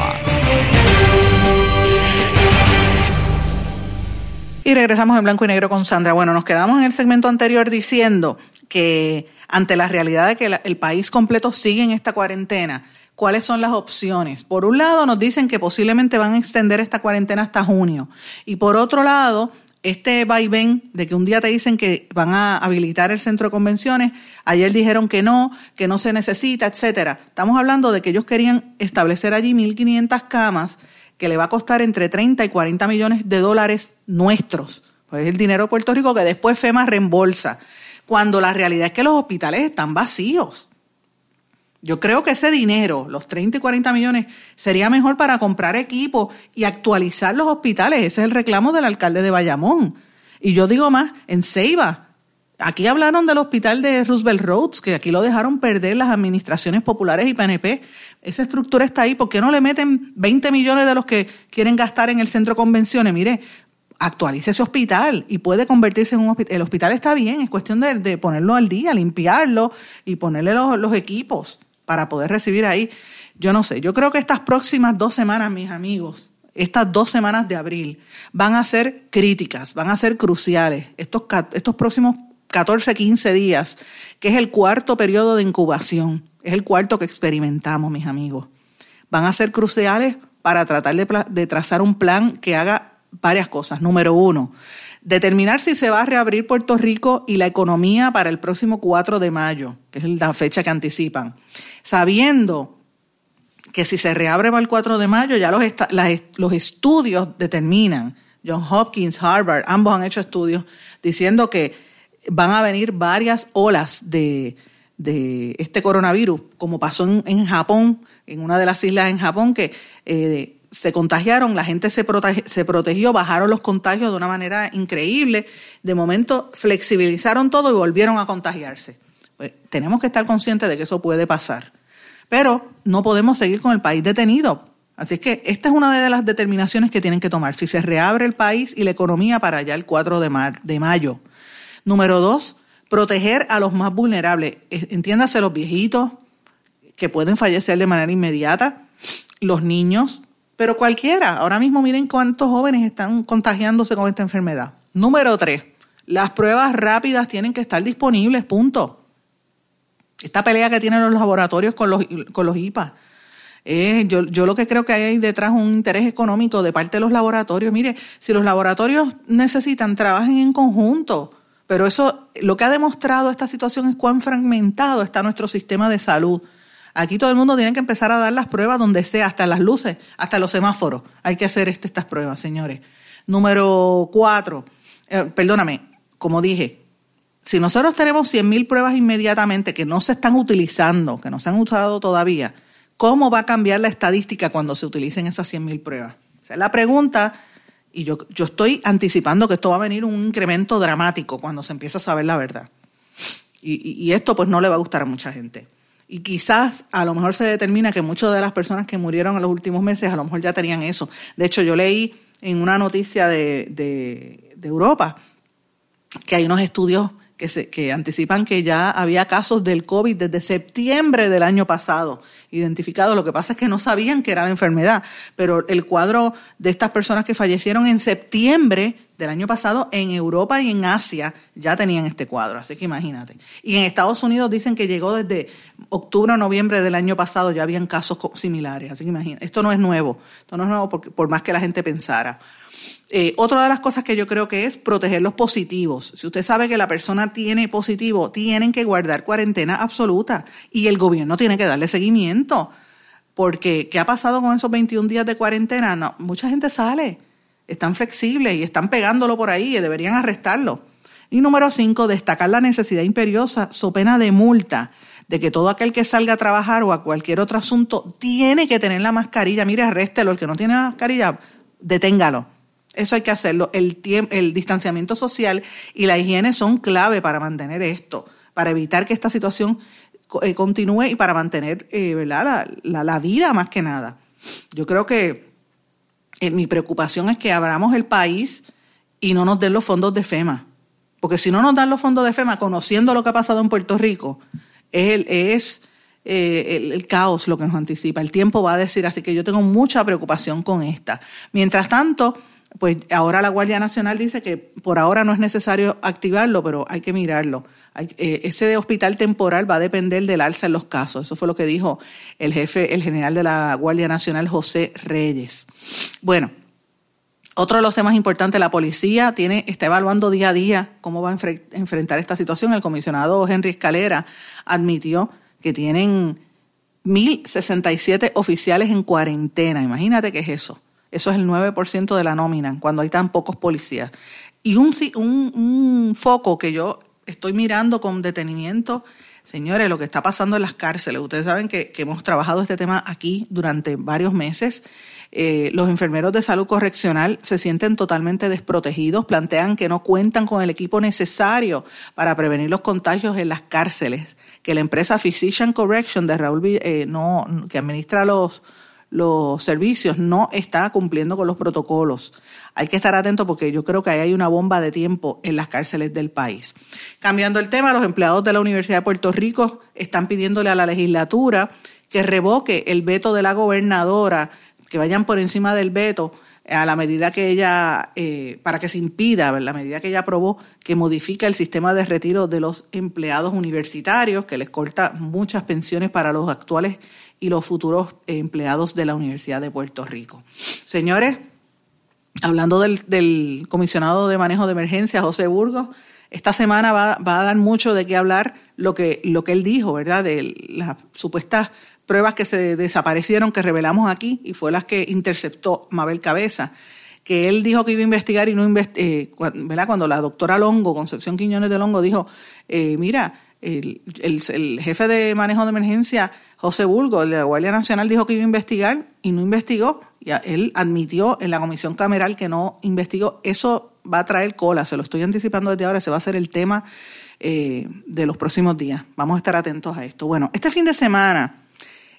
Y regresamos en blanco y negro con Sandra. Bueno, nos quedamos en el segmento anterior diciendo que ante la realidad de que el país completo sigue en esta cuarentena, cuáles son las opciones. Por un lado, nos dicen que posiblemente van a extender esta cuarentena hasta junio. Y por otro lado, este vaivén de que un día te dicen que van a habilitar el centro de convenciones, ayer dijeron que no, que no se necesita, etcétera. Estamos hablando de que ellos querían establecer allí 1.500 camas que le va a costar entre 30 y 40 millones de dólares nuestros. Pues es el dinero de Puerto Rico que después FEMA reembolsa. Cuando la realidad es que los hospitales están vacíos. Yo creo que ese dinero, los 30 y 40 millones, sería mejor para comprar equipo y actualizar los hospitales. Ese es el reclamo del alcalde de Bayamón. Y yo digo más, en Ceiba, aquí hablaron del hospital de Roosevelt Roads, que aquí lo dejaron perder las administraciones populares y PNP. Esa estructura está ahí. ¿Por qué no le meten 20 millones de los que quieren gastar en el centro de convenciones? Mire, actualice ese hospital y puede convertirse en un hospital. El hospital está bien, es cuestión de, ponerlo al día, limpiarlo y ponerle los equipos para poder recibir ahí. Yo no sé, yo creo que estas próximas dos semanas, mis amigos, estas dos semanas de abril, van a ser críticas, van a ser cruciales. Estos, estos próximos 14, 15 días, que es el cuarto periodo de incubación, es el cuarto que experimentamos, mis amigos, van a ser cruciales para tratar de, trazar un plan que haga varias cosas. Número uno, determinar si se va a reabrir Puerto Rico y la economía para el próximo 4 de mayo, que es la fecha que anticipan, sabiendo que si se reabre para el 4 de mayo, ya los, los estudios determinan, John Hopkins, Harvard, ambos han hecho estudios diciendo que van a venir varias olas de, este coronavirus, como pasó en, Japón, en una de las islas en Japón, que eh, se contagiaron, la gente se, protegió, bajaron los contagios de una manera increíble. De momento flexibilizaron todo y volvieron a contagiarse. Pues, tenemos que estar conscientes de que eso puede pasar. Pero no podemos seguir con el país detenido. Así es que esta es una de las determinaciones que tienen que tomar. Si se reabre el país y la economía para allá el 4 de, de mayo. Número dos, proteger a los más vulnerables. Entiéndase los viejitos que pueden fallecer de manera inmediata, los niños, pero cualquiera. Ahora mismo miren cuántos jóvenes están contagiándose con esta enfermedad. Número tres, las pruebas rápidas tienen que estar disponibles, punto. Esta pelea que tienen los laboratorios con los, con los IPA. Eh, yo, yo lo que creo que hay detrás un interés económico de parte de los laboratorios. Mire, si los laboratorios necesitan, trabajen en conjunto. Pero eso, lo que ha demostrado esta situación es cuán fragmentado está nuestro sistema de salud. Aquí todo el mundo tiene que empezar a dar las pruebas donde sea, hasta las luces, hasta los semáforos. Hay que hacer este, estas pruebas, señores. Número cuatro, eh, perdóname, como dije, si nosotros tenemos 100.000 pruebas inmediatamente que no se están utilizando, que no se han usado todavía, ¿cómo va a cambiar la estadística cuando se utilicen esas 100.000 pruebas? Esa es la pregunta y yo, yo estoy anticipando que esto va a venir un incremento dramático cuando se empieza a saber la verdad. Y, y, esto pues no le va a gustar a mucha gente. Y quizás a lo mejor se determina que muchas de las personas que murieron en los últimos meses a lo mejor ya tenían eso. De hecho, yo leí en una noticia de, de, de Europa que hay unos estudios que, se, que anticipan que ya había casos del COVID desde septiembre del año pasado identificados. Lo que pasa es que no sabían que era la enfermedad, pero el cuadro de estas personas que fallecieron en septiembre del año pasado en Europa y en Asia ya tenían este cuadro, así que imagínate. Y en Estados Unidos dicen que llegó desde octubre o noviembre del año pasado, ya habían casos similares, así que imagínate. Esto no es nuevo, esto no es nuevo porque, por más que la gente pensara. Eh, otra de las cosas que yo creo que es proteger los positivos. Si usted sabe que la persona tiene positivo, tienen que guardar cuarentena absoluta y el gobierno tiene que darle seguimiento. Porque, ¿qué ha pasado con esos 21 días de cuarentena? No, mucha gente sale, están flexibles y están pegándolo por ahí y deberían arrestarlo. Y número cinco, destacar la necesidad imperiosa, so pena de multa, de que todo aquel que salga a trabajar o a cualquier otro asunto tiene que tener la mascarilla. Mire, arréstelo, el que no tiene la mascarilla, deténgalo eso hay que hacerlo. El, el distanciamiento social y la higiene son clave para mantener esto, para evitar que esta situación eh, continúe y para mantener eh. La, la, vida más que nada. Yo creo que eh, mi preocupación es que abramos el país y no nos den los fondos de FEMA. Porque si no nos dan los fondos de FEMA, conociendo lo que ha pasado en Puerto Rico, es, el, es el, el, caos lo que nos anticipa. El tiempo va a decir, así que yo tengo mucha preocupación con esta. Mientras tanto, pues ahora la Guardia Nacional dice que por ahora no es necesario activarlo, pero hay que mirarlo. Eh, ese hospital temporal va a depender del alza en los casos. Eso fue lo que dijo el jefe, el general de la Guardia Nacional, José Reyes. Bueno, otro de los temas importantes, la policía tiene, está evaluando día a día cómo va a enfrentar esta situación. El comisionado Henry Escalera admitió que tienen 1.067 oficiales en cuarentena. Imagínate qué es eso. Eso es el 9% de la nómina, cuando hay tan pocos policías. Y un, un, un foco que yo estoy mirando con detenimiento, señores, lo que está pasando en las cárceles. Ustedes saben que, hemos trabajado este tema aquí durante varios meses. Eh, los enfermeros de salud correccional se sienten totalmente desprotegidos, plantean que no cuentan con el equipo necesario para prevenir los contagios en las cárceles, que la empresa Physician Correction de Raúl, eh, no, que administra los, los servicios no está cumpliendo con los protocolos. Hay que estar atento porque yo creo que ahí hay una bomba de tiempo en las cárceles del país. Cambiando el tema, los empleados de la Universidad de Puerto Rico están pidiéndole a la legislatura que revoque el veto de la gobernadora, que vayan por encima del veto a la medida que ella, eh, para que se impida, la medida que ella aprobó, que modifica el sistema de retiro de los empleados universitarios, que les corta muchas pensiones para los actuales y los futuros empleados de la Universidad de Puerto Rico. Señores, hablando del, comisionado de manejo de emergencia, José Burgos, esta semana va, a dar mucho de qué hablar lo que, lo que él dijo, ¿verdad? De las supuestas pruebas que se desaparecieron, que revelamos aquí, y fue las que interceptó Mabel Cabeza, que él dijo que iba a investigar y no eh, ¿verdad? Cuando la doctora Longo, Concepción Quiñones de Longo, dijo, eh, mira, el, el, jefe de manejo de emergencia, José Bulgo, de la Guardia Nacional, dijo que iba a investigar y no investigó. Ya él admitió en la comisión cameral que no investigó. Eso va a traer cola, se lo estoy anticipando desde ahora, se va a ser el tema eh, de los próximos días. Vamos a estar atentos a esto. Bueno, este fin de semana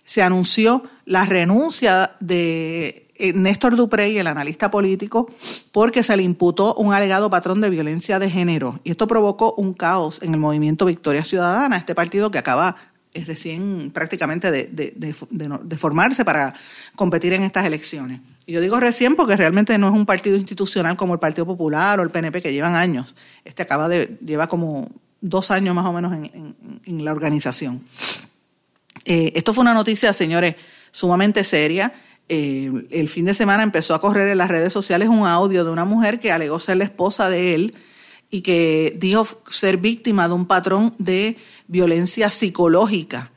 se anunció la renuncia de eh, Néstor Duprey, el analista político, porque se le imputó un alegado patrón de violencia de género. Y esto provocó un caos en el movimiento Victoria Ciudadana, este partido que acaba eh, recién prácticamente de, de, formarse para competir en estas elecciones. Y yo digo recién porque realmente no es un partido institucional como el Partido Popular o el PNP que llevan años. Este acaba de, lleva como dos años más o menos en, en, la organización. Eh, esto fue una noticia, señores, sumamente seria eh, el fin de semana empezó a correr en las redes sociales un audio de una mujer que alegó ser la esposa de él y que dijo ser víctima de un patrón de violencia psicológica.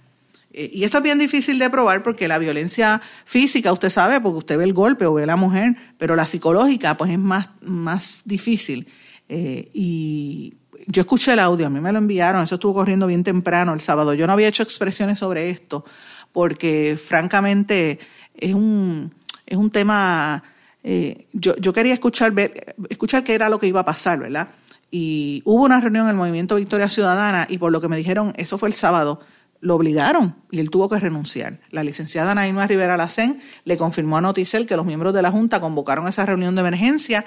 Eh, y esto es bien difícil de probar porque la violencia física, usted sabe, porque usted ve el golpe o ve la mujer, pero la psicológica pues es más, más difícil. Eh, y yo escuché el audio, a mí me lo enviaron, eso estuvo corriendo bien temprano el sábado. Yo no había hecho expresiones sobre esto porque francamente es un, es un tema, eh, yo, yo quería escuchar, ver, escuchar qué era lo que iba a pasar, ¿verdad? Y hubo una reunión en el Movimiento Victoria Ciudadana y por lo que me dijeron, eso fue el sábado, lo obligaron y él tuvo que renunciar. La licenciada Naima Rivera Lacén le confirmó a Noticel que los miembros de la Junta convocaron esa reunión de emergencia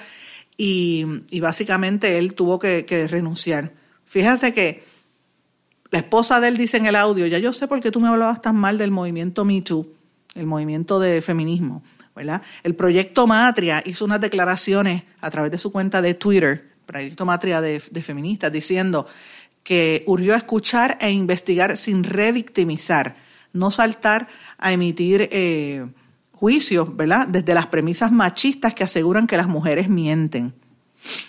y, básicamente él tuvo que, que renunciar. Fíjate que la esposa de él dice en el audio, ya yo sé por qué tú me hablabas tan mal del movimiento Me Too, el movimiento de feminismo, ¿verdad? El proyecto Matria hizo unas declaraciones a través de su cuenta de Twitter, proyecto Matria de, feministas, diciendo que urgió a escuchar e investigar sin revictimizar, no saltar a emitir eh, juicios, ¿verdad? Desde las premisas machistas que aseguran que las mujeres mienten.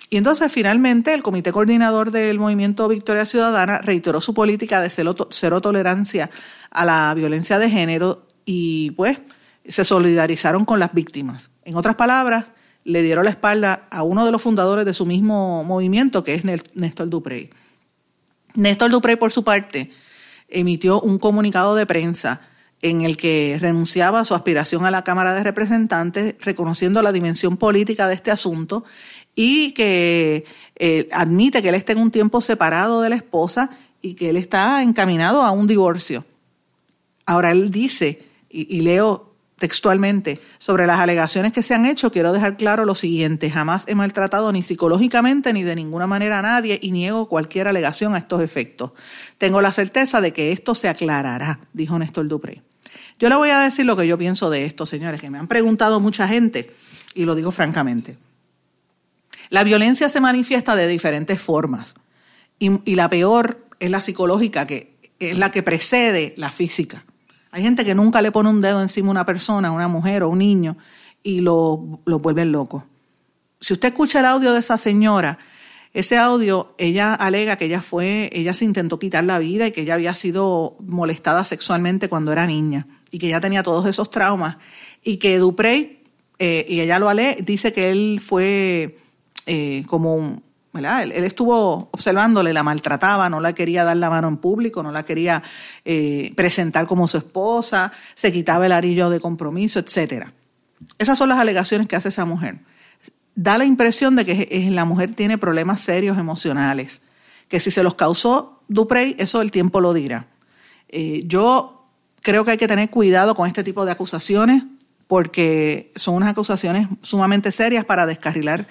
Y entonces finalmente el Comité Coordinador del Movimiento Victoria Ciudadana reiteró su política de cero, tolerancia a la violencia de género y pues se solidarizaron con las víctimas. En otras palabras, le dieron la espalda a uno de los fundadores de su mismo movimiento, que es Néstor Duprey. Néstor Duprey, por su parte, emitió un comunicado de prensa en el que renunciaba a su aspiración a la Cámara de Representantes, reconociendo la dimensión política de este asunto y que eh, admite que él está en un tiempo separado de la esposa y que él está encaminado a un divorcio. Ahora él dice, y, leo textualmente, sobre las alegaciones que se han hecho, quiero dejar claro lo siguiente, jamás he maltratado ni psicológicamente ni de ninguna manera a nadie y niego cualquier alegación a estos efectos. Tengo la certeza de que esto se aclarará, dijo Néstor Dupré. Yo le voy a decir lo que yo pienso de esto, señores, que me han preguntado mucha gente y lo digo francamente. La violencia se manifiesta de diferentes formas y, la peor es la psicológica, que es la que precede la física. Hay gente que nunca le pone un dedo encima a una persona, a una mujer o un niño, y lo, lo vuelven loco. Si usted escucha el audio de esa señora, ese audio, ella alega que ella fue, ella se intentó quitar la vida y que ella había sido molestada sexualmente cuando era niña y que ella tenía todos esos traumas y que Duprey, eh, y ella lo ale, dice que él fue eh, como, Él, estuvo observándole, la maltrataba, no la quería dar la mano en público, no la quería eh, presentar como su esposa, se quitaba el arillo de compromiso, etcétera. Esas son las alegaciones que hace esa mujer. Da la impresión de que la mujer tiene problemas serios emocionales, que si se los causó Duprey, eso el tiempo lo dirá. Eh, yo creo que hay que tener cuidado con este tipo de acusaciones porque son unas acusaciones sumamente serias para descarrilar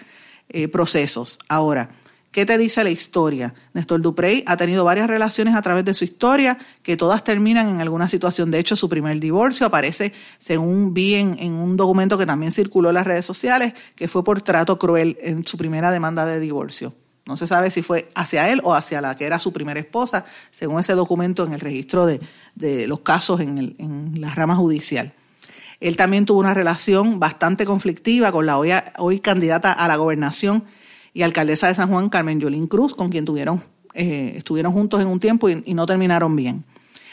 eh, procesos. Ahora, ¿qué te dice la historia? Néstor Duprey ha tenido varias relaciones a través de su historia que todas terminan en alguna situación. De hecho, su primer divorcio aparece, según vi en, un documento que también circuló en las redes sociales, que fue por trato cruel en su primera demanda de divorcio. No se sabe si fue hacia él o hacia la que era su primera esposa, según ese documento en el registro de, los casos en, en la rama judicial. Él también tuvo una relación bastante conflictiva con la hoy, candidata a la gobernación y alcaldesa de San Juan, Carmen Yolín Cruz, con quien tuvieron, eh, estuvieron juntos en un tiempo y, no terminaron bien.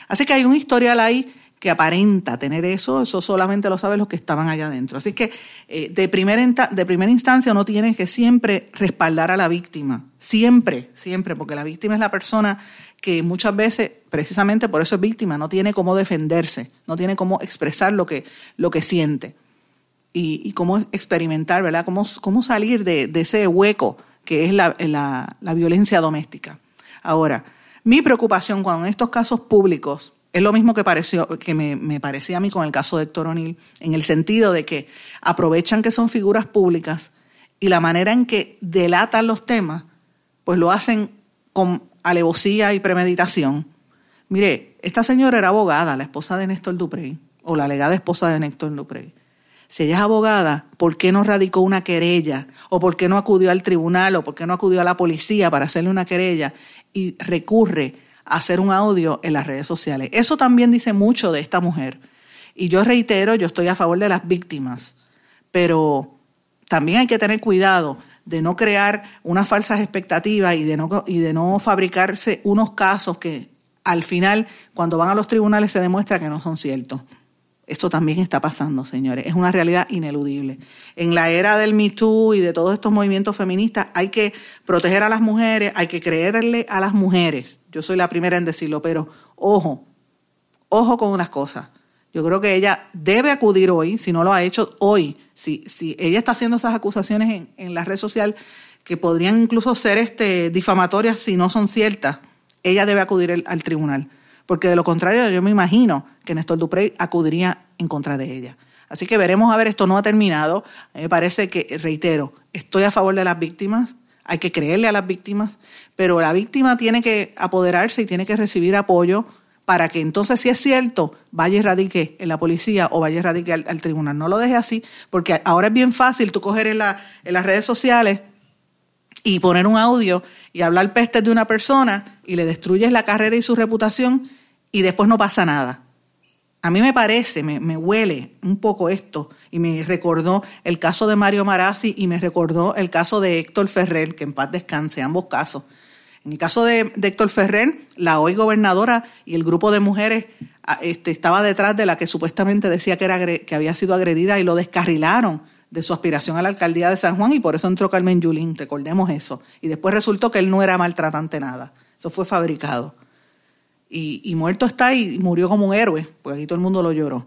Así que hay un historial ahí que aparenta tener eso, eso solamente lo saben los que estaban allá adentro. Así que eh, de, primera, de primera instancia uno tiene que siempre respaldar a la víctima, siempre, siempre, porque la víctima es la persona que muchas veces, precisamente por eso es víctima, no tiene cómo defenderse, no tiene cómo expresar lo que, lo que siente y, cómo experimentar, ¿verdad? Cómo, cómo salir de, ese hueco que es la, la, violencia doméstica. Ahora, mi preocupación con estos casos públicos es lo mismo que, pareció, que me, me, parecía a mí con el caso de Héctor O'Neill, en el sentido de que aprovechan que son figuras públicas y la manera en que delatan los temas, pues lo hacen con alevosía y premeditación. Mire, esta señora era abogada, la esposa de Néstor Duprey, o la alegada esposa de Néstor Duprey. Si ella es abogada, ¿por qué no radicó una querella? ¿O por qué no acudió al tribunal? ¿O por qué no acudió a la policía para hacerle una querella? Y recurre a hacer un audio en las redes sociales. Eso también dice mucho de esta mujer. Y yo reitero, yo estoy a favor de las víctimas, pero también hay que tener cuidado de no crear unas falsas expectativas y de no, y de no fabricarse unos casos que al final, cuando van a los tribunales, se demuestra que no son ciertos. Esto también está pasando, señores. Es una realidad ineludible. En la era del Me Too y de todos estos movimientos feministas hay que proteger a las mujeres, hay que creerle a las mujeres. Yo soy la primera en decirlo, pero ojo, ojo con unas cosas. Yo creo que ella debe acudir hoy, si no lo ha hecho hoy. Si, ella está haciendo esas acusaciones en, en la red social que podrían incluso ser este, difamatorias si no son ciertas, ella debe acudir al tribunal porque de lo contrario yo me imagino que Néstor Duprey acudiría en contra de ella. Así que veremos a ver, esto no ha terminado. me parece que, reitero, estoy a favor de las víctimas, hay que creerle a las víctimas, pero la víctima tiene que apoderarse y tiene que recibir apoyo para que entonces, si es cierto, vaya y radique en la policía o vaya y al, tribunal. No lo deje así, porque ahora es bien fácil tú coger en, la, en las redes sociales y poner un audio y hablar peste de una persona y le destruyes la carrera y su reputación y después no pasa nada. A mí me parece, me, huele un poco esto y me recordó el caso de Mario Marazzi y me recordó el caso de Héctor Ferrer, que en paz descanse, ambos casos. En el caso de, Héctor Ferrer, la hoy gobernadora y el grupo de mujeres este, estaba detrás de la que supuestamente decía que, era, que había sido agredida y lo descarrilaron de su aspiración a la alcaldía de San Juan y por eso entró Carmen Yulín, recordemos eso. Y después resultó que él no era maltratante nada, eso fue fabricado. Y, muerto está y murió como un héroe, porque aquí todo el mundo lo lloró.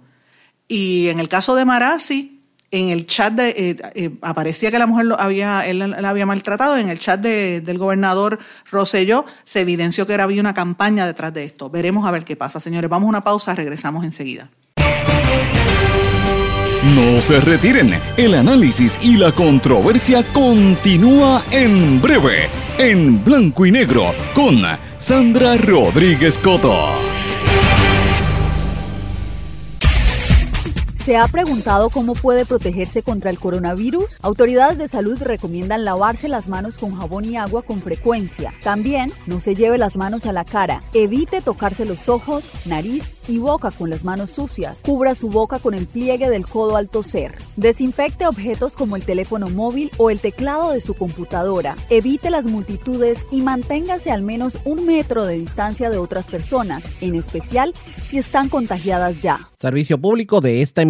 Y en el caso de Marazzi, en el chat de, eh, eh, aparecía que la mujer lo había, él la había maltratado, en el chat del gobernador Rosselló se evidenció que había una campaña detrás de esto. Veremos a ver qué pasa, señores. Vamos a una pausa, regresamos enseguida. No se retiren, el análisis y la controversia continúa en breve, en blanco y negro, con Sandra Rodríguez Coto. ¿Se ha preguntado cómo puede protegerse contra el coronavirus? Autoridades de salud recomiendan lavarse las manos con jabón y agua con frecuencia. También no se lleve las manos a la cara. Evite tocarse los ojos, nariz y boca con las manos sucias. Cubra su boca con el pliegue del codo al toser. Desinfecte objetos como el teléfono móvil o el teclado de su computadora. Evite las multitudes y manténgase al menos un metro de distancia de otras personas, en especial si están contagiadas ya. Servicio público de esta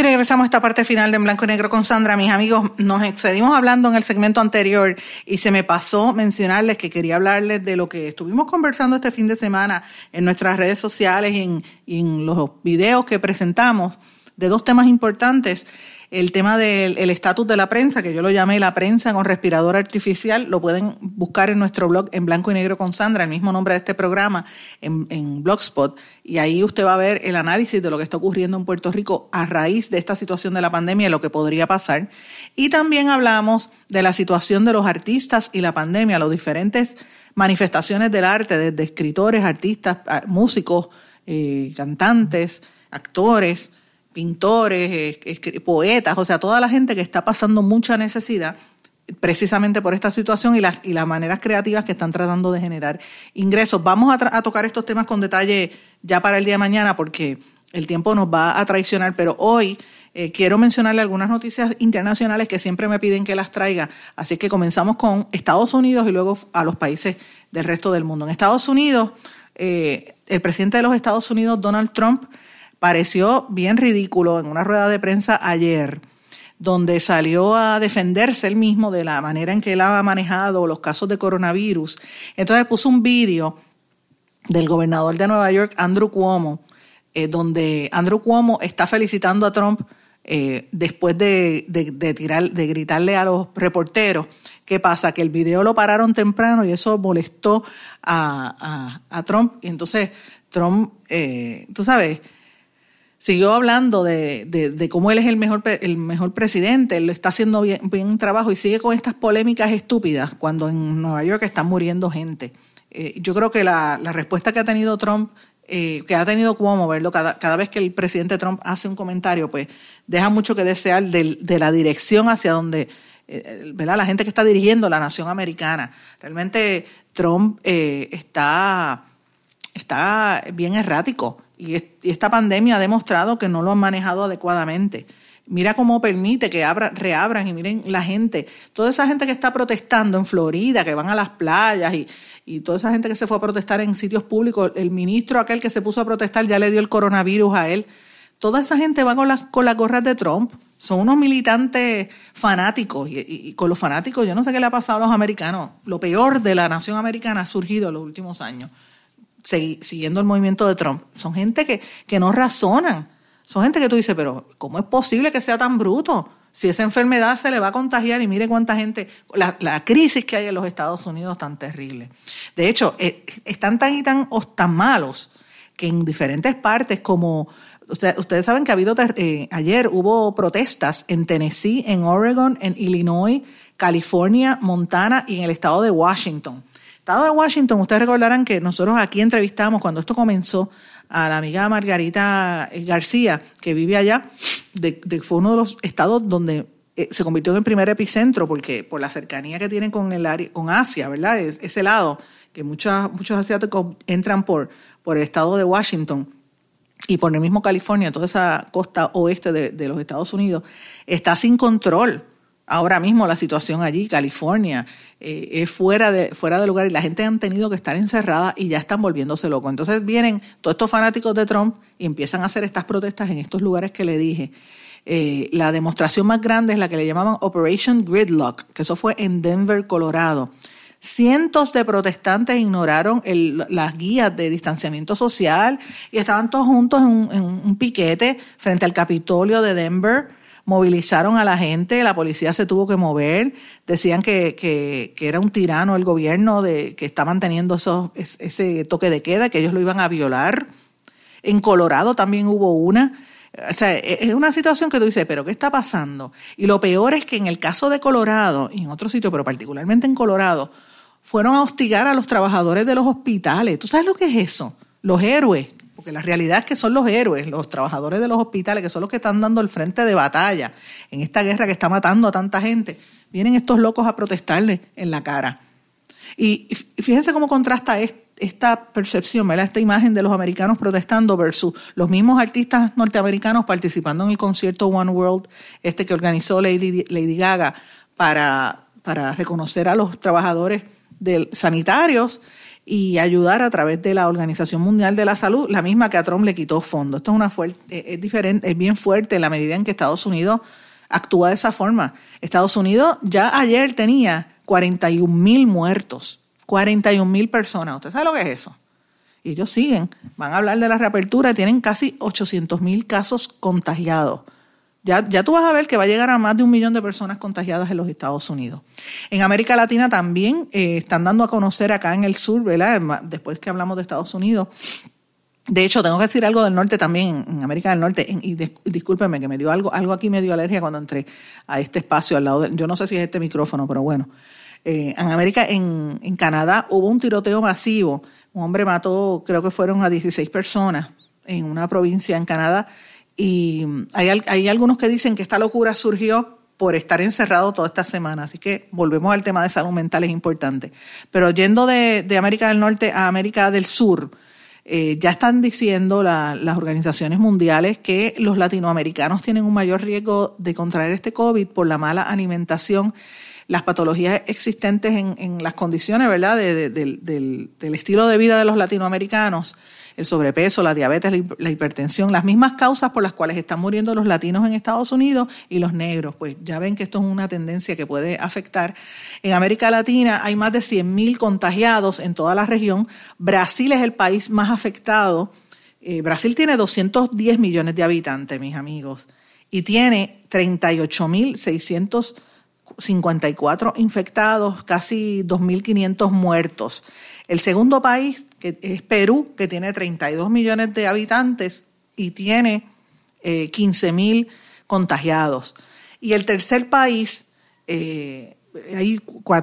Y regresamos a esta parte final de En Blanco y Negro con Sandra. Mis amigos, nos excedimos hablando en el segmento anterior y se me pasó mencionarles que quería hablarles de lo que estuvimos conversando este fin de semana en nuestras redes sociales y en, los videos que presentamos de dos temas importantes. El tema del estatus de la prensa, que yo lo llamé la prensa con respirador artificial, lo pueden buscar en nuestro blog en blanco y negro con Sandra, el mismo nombre de este programa, en, en Blogspot, y ahí usted va a ver el análisis de lo que está ocurriendo en Puerto Rico a raíz de esta situación de la pandemia y lo que podría pasar. Y también hablamos de la situación de los artistas y la pandemia, los diferentes manifestaciones del arte, desde escritores, artistas, músicos, eh, cantantes, actores, pintores, poetas, o sea, toda la gente que está pasando mucha necesidad precisamente por esta situación y las, y las maneras creativas que están tratando de generar ingresos. Vamos a, tocar estos temas con detalle ya para el día de mañana porque el tiempo nos va a traicionar, pero hoy eh, quiero mencionarle algunas noticias internacionales que siempre me piden que las traiga. Así que comenzamos con Estados Unidos y luego a los países del resto del mundo. En Estados Unidos, eh, el presidente de los Estados Unidos, Donald Trump, pareció bien ridículo en una rueda de prensa ayer, donde salió a defenderse él mismo de la manera en que él ha manejado los casos de coronavirus. Entonces puso un vídeo del gobernador de Nueva York, Andrew Cuomo, eh, donde Andrew Cuomo está felicitando a Trump eh, después de, tirar, de gritarle a los reporteros. ¿Qué pasa? Que el video lo pararon temprano y eso molestó a, Trump. Y entonces Trump, eh, tú sabes, siguió hablando de, cómo él es el mejor, el mejor presidente, él está haciendo bien, bien trabajo y sigue con estas polémicas estúpidas cuando en Nueva York está muriendo gente. Eh, yo creo que la, la respuesta que ha tenido Trump eh, que ha tenido como verlo cada, cada vez que el presidente Trump hace un comentario, pues deja mucho que desear de, la dirección hacia donde, eh, ¿verdad? La gente que está dirigiendo la nación americana. Realmente Trump eh, está, está bien errático y, esta pandemia ha demostrado que no lo han manejado adecuadamente. Mira cómo permite que abra, reabran y miren la gente, toda esa gente que está protestando en Florida, que van a las playas y, y toda esa gente que se fue a protestar en sitios públicos, el ministro aquel que se puso a protestar ya le dio el coronavirus a él. Toda esa gente va con las, con las gorras de Trump. Son unos militantes fanáticos. Y, con los fanáticos, yo no sé qué le ha pasado a los americanos. Lo peor de la nación americana ha surgido en los últimos años, siguiendo el movimiento de Trump. Son gente que, que no razonan. Son gente que tú dices, pero ¿cómo es posible que sea tan bruto? si esa enfermedad se le va a contagiar y mire cuánta gente, la, crisis que hay en los Estados Unidos tan terrible. De hecho, eh, están tan y tan, tan malos que en diferentes partes como... ustedes saben que ha habido, eh, ayer hubo protestas en Tennessee, en Oregon, en Illinois, California, Montana y en el estado de Washington. Estado de Washington, ustedes recordarán que nosotros aquí entrevistamos cuando esto comenzó a la amiga Margarita García, que vive allá, de, fue uno de los estados donde eh, se convirtió en el primer epicentro, porque por la cercanía que tienen con el área, con Asia, ¿verdad? Es, ese lado, que muchos muchos asiáticos entran por, por el estado de Washington y por el mismo California, toda esa costa oeste de, de los Estados Unidos, está sin control ahora mismo la situación allí, California, eh, es fuera de, fuera de lugar y la gente han tenido que estar encerrada y ya están volviéndose locos. Entonces vienen todos estos fanáticos de Trump y empiezan a hacer estas protestas en estos lugares que le dije. Eh, la demostración más grande es la que le llamaban Operation Gridlock, que eso fue en Denver, Colorado. Cientos de protestantes ignoraron las guías de distanciamiento social y estaban todos juntos en un piquete frente al Capitolio de Denver movilizaron a la gente, la policía se tuvo que mover, decían que, que, era un tirano el gobierno de, que está manteniendo esos, ese toque de queda, que ellos lo iban a violar. En Colorado también hubo una. O sea, e, es una situación que tú dices, pero ¿qué está pasando? Y lo peor es que en el caso de Colorado, y en otros sitios, pero particularmente en Colorado, fueron a hostigar a los trabajadores de los hospitales. ¿Tú sabes lo que es eso? Los héroes porque la realidad es que son los héroes, los trabajadores de los hospitales, que son los que están dando el frente de batalla en esta guerra que está matando a tanta gente. Vienen estos locos a protestarle en la cara. Y fíjense cómo contrasta esta percepción, esta imagen de los americanos protestando versus los mismos artistas norteamericanos participando en el concierto One World, este que organizó Lady, Lady Gaga para, para reconocer a los trabajadores sanitarios y ayudar a través de la Organización Mundial de la Salud, la misma que a Trump le quitó fondos. Esto es una fuerte, eh, es diferente, es bien fuerte en la medida en que Estados Unidos actúa de esa forma. Estados Unidos ya ayer tenía 41 mil muertos, 41 mil personas. ¿Usted sabe lo que es eso? Y ellos siguen, van a hablar de la reapertura, tienen casi 800 mil casos contagiados. Ya, ya tú vas a ver que va a llegar a más de un millón de personas contagiadas en los Estados Unidos. En América Latina también eh, están dando a conocer acá en el sur, ¿verdad? Después que hablamos de Estados Unidos. De hecho, tengo que decir algo del norte también, en América del Norte, y discúlpeme que me dio algo, algo aquí me dio alergia cuando entré a este espacio al lado de, yo no sé si es este micrófono, pero bueno. Eh, en América, en, Canadá, hubo un tiroteo masivo. Un hombre mató, creo que fueron a 16 personas en una provincia en Canadá y hay, hay algunos que dicen que esta locura surgió por estar encerrado toda esta semana. Así que volvemos al tema de salud mental, es importante. Pero yendo de, América del Norte a América del Sur, eh, ya están diciendo las organizaciones mundiales que los latinoamericanos tienen un mayor riesgo de contraer este COVID por la mala alimentación, las patologías existentes en, las condiciones, ¿verdad?, del estilo de vida de los latinoamericanos el sobrepeso, la diabetes, la hipertensión, las mismas causas por las cuales están muriendo los latinos en Estados Unidos y los negros. Pues ya ven que esto es una tendencia que puede afectar. En América Latina hay más de 100.000 contagiados en toda la región. Brasil es el país más afectado. Eh, Brasil tiene 210 millones de habitantes, mis amigos, y tiene 38.654 infectados, casi 2.500 muertos. El segundo país es Perú, que tiene 32 millones de habitantes y tiene 15 eh, mil contagiados. Y el tercer país, eh, hay,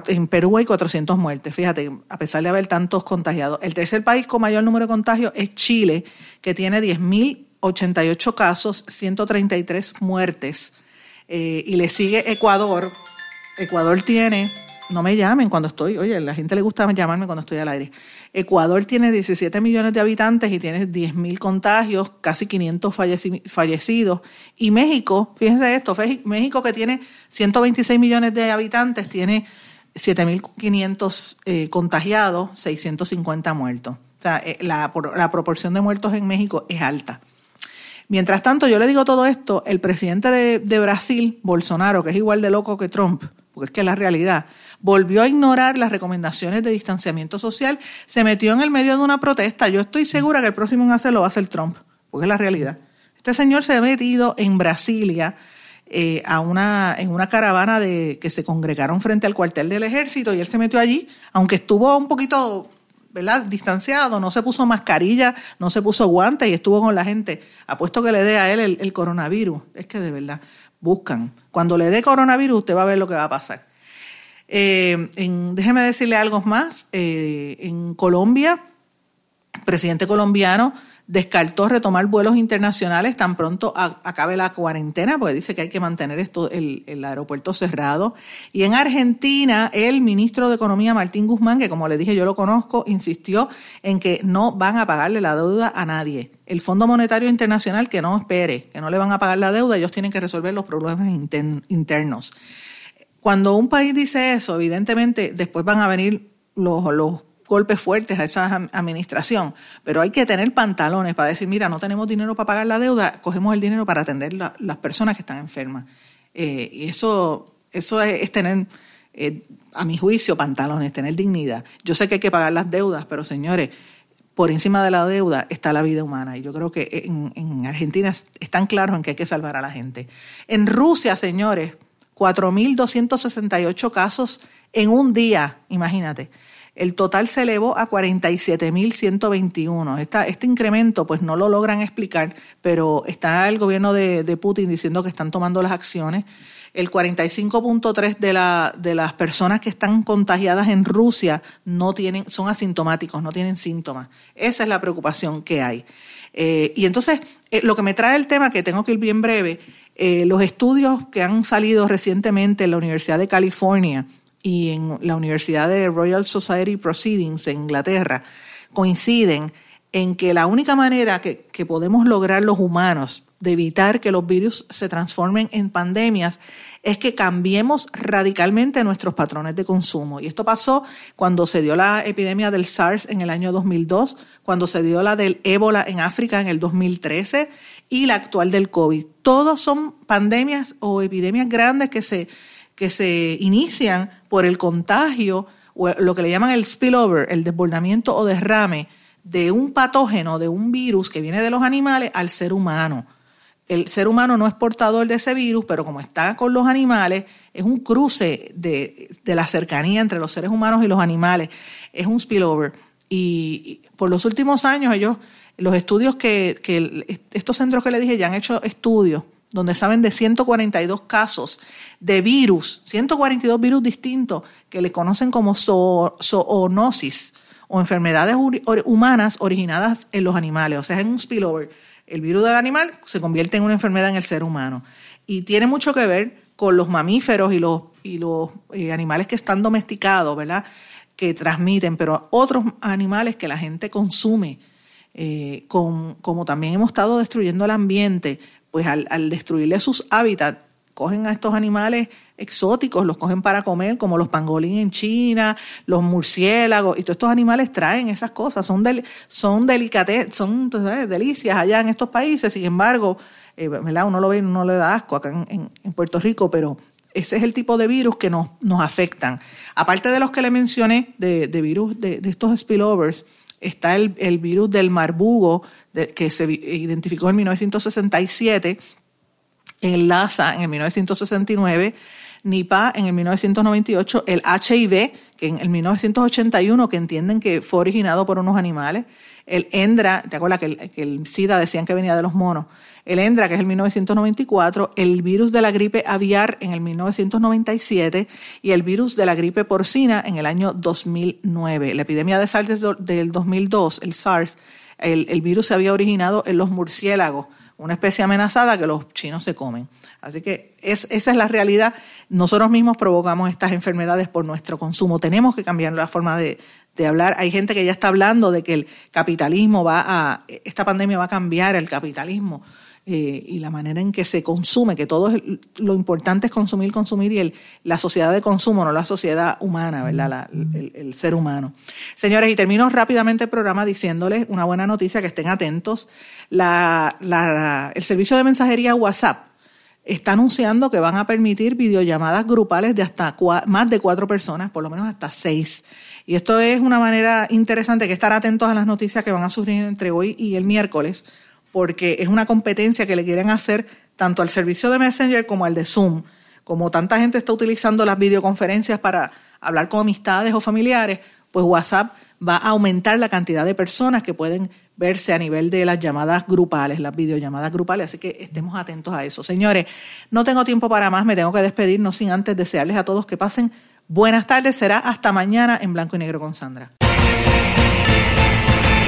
en Perú hay 400 muertes, fíjate, a pesar de haber tantos contagiados. El tercer país con mayor número de contagios es Chile, que tiene 10.088 casos, 133 muertes. Eh, y le sigue Ecuador. Ecuador tiene no me llamen cuando estoy, oye, la gente le gusta llamarme cuando estoy al aire. Ecuador tiene 17 millones de habitantes y tiene 10 mil contagios, casi 500 fallecidos. Y México, fíjense esto, México que tiene 126 millones de habitantes, tiene 7.500 eh, contagiados, 650 muertos. O sea, eh, la, la proporción de muertos en México es alta. Mientras tanto, yo le digo todo esto, el presidente de, de Brasil, Bolsonaro, que es igual de loco que Trump, porque es que es la realidad, volvió a ignorar las recomendaciones de distanciamiento social, se metió en el medio de una protesta. Yo estoy segura que el próximo en hacerlo va a ser Trump, porque es la realidad. Este señor se ha metido en Brasilia eh, a una, en una caravana de que se congregaron frente al cuartel del ejército y él se metió allí, aunque estuvo un poquito ¿verdad? distanciado, no se puso mascarilla, no se puso guantes y estuvo con la gente. Apuesto que le dé a él el coronavirus. Es que de verdad, buscan. Cuando le dé coronavirus, usted va a ver lo que va a pasar. Eh, déjeme decirle algo más. Eh, en Colombia, presidente colombiano descartó retomar vuelos internacionales tan pronto acabe la cuarentena, porque dice que hay que mantener esto, el, aeropuerto cerrado. Y en Argentina, el ministro de Economía, Martín Guzmán, que como le dije yo lo conozco, insistió en que no van a pagarle la deuda a nadie. El Fondo Monetario Internacional que no espere, que no le van a pagar la deuda, ellos tienen que resolver los problemas internos. Cuando un país dice eso, evidentemente después van a venir los, los golpes fuertes a esa administración, pero hay que tener pantalones para decir, mira, no tenemos dinero para pagar la deuda, cogemos el dinero para atender las personas que están enfermas. Eh, y eso, eso es, tener, eh, a mi juicio, pantalones, tener dignidad. Yo sé que hay que pagar las deudas, pero señores, por encima de la deuda está la vida humana. Y yo creo que en, en Argentina están claros en que hay que salvar a la gente. En Rusia, señores, 4.268 casos en un día, imagínate. El total se elevó a 47.121. este incremento pues no lo logran explicar, pero está el gobierno de, Putin diciendo que están tomando las acciones. El 45.3 de, de las personas que están contagiadas en Rusia no tienen, son asintomáticos, no tienen síntomas. Esa es la preocupación que hay. Eh, y entonces, eh, lo que me trae el tema, que tengo que ir bien breve, eh, los estudios que han salido recientemente en la Universidad de California y en la Universidad de Royal Society Proceedings en Inglaterra coinciden en que la única manera que, que podemos lograr los humanos de evitar que los virus se transformen en pandemias es que cambiemos radicalmente nuestros patrones de consumo. Y esto pasó cuando se dio la epidemia del SARS en el año 2002, cuando se dio la del ébola en África en el 2013 y la actual del COVID. Todos son pandemias o epidemias grandes que se, que se inician por el contagio o lo que le llaman el spillover, el desbordamiento o derrame de un patógeno, de un virus que viene de los animales al ser humano. el ser humano no es portador de ese virus, pero como está con los animales, es un cruce de, la cercanía entre los seres humanos y los animales, es un spillover. Y por los últimos años ellos, los estudios que, que estos centros que le dije ya han hecho estudios donde saben de 142 casos de virus, 142 virus distintos que le conocen como zoonosis o enfermedades humanas originadas en los animales, o sea, en un spillover. El virus del animal se convierte en una enfermedad en el ser humano. Y tiene mucho que ver con los mamíferos y los, eh, animales que están domesticados, ¿verdad? Que transmiten, pero otros animales que la gente consume, eh, como también hemos estado destruyendo el ambiente, pues al, destruirle sus hábitats, cogen a estos animales exóticos, los cogen para comer, como los pangolín en China, los murciélagos, y todos estos animales traen esas cosas, son, del, son delicates, son delicias allá en estos países, sin embargo, eh, uno lo ve no le da asco acá en, Puerto Rico, pero ese es el tipo de virus que nos, nos afectan. Aparte de los que le mencioné, de, virus, de, estos spillovers, está el, el virus del marbugo, que se identificó en 1967, en Lhasa en el 1969, Nipah en el 1998, el HIV, que en el 1981, que entienden que fue originado por unos animales, el ENDRA, ¿te acuerdas que el, que el SIDA decían que venía de los monos? El ENDRA, que es el 1994, el virus de la gripe aviar en el 1997 y el virus de la gripe porcina en el año 2009. La epidemia de SARS del 2002, el SARS, el, virus se había originado en los murciélagos, una especie amenazada que los chinos se comen. Así que esa es la realidad. Nosotros mismos provocamos estas enfermedades por nuestro consumo. Tenemos que cambiar la forma de, de hablar. Hay gente que ya está hablando de que el capitalismo va a, esta pandemia va a cambiar el capitalismo. Eh, y la manera en que se consume, que todo lo importante es consumir, consumir y el, la sociedad de consumo, no la sociedad humana, ¿verdad? el, ser humano. Señores, y termino rápidamente el programa diciéndoles una buena noticia, que estén atentos. La, la, el servicio de mensajería WhatsApp está anunciando que van a permitir videollamadas grupales de hasta más de cuatro personas, por lo menos hasta seis. Y esto es una manera interesante que estar atentos a las noticias que van a surgir entre hoy y el miércoles porque es una competencia que le quieren hacer tanto al servicio de Messenger como al de Zoom. Como tanta gente está utilizando las videoconferencias para hablar con amistades o familiares, pues WhatsApp va a aumentar la cantidad de personas que pueden verse a nivel de las llamadas grupales, las videollamadas grupales, así que estemos atentos a eso. Señores, no tengo tiempo para más, me tengo que despedir, no sin antes desearles a todos que pasen buenas tardes, será hasta mañana en blanco y negro con Sandra.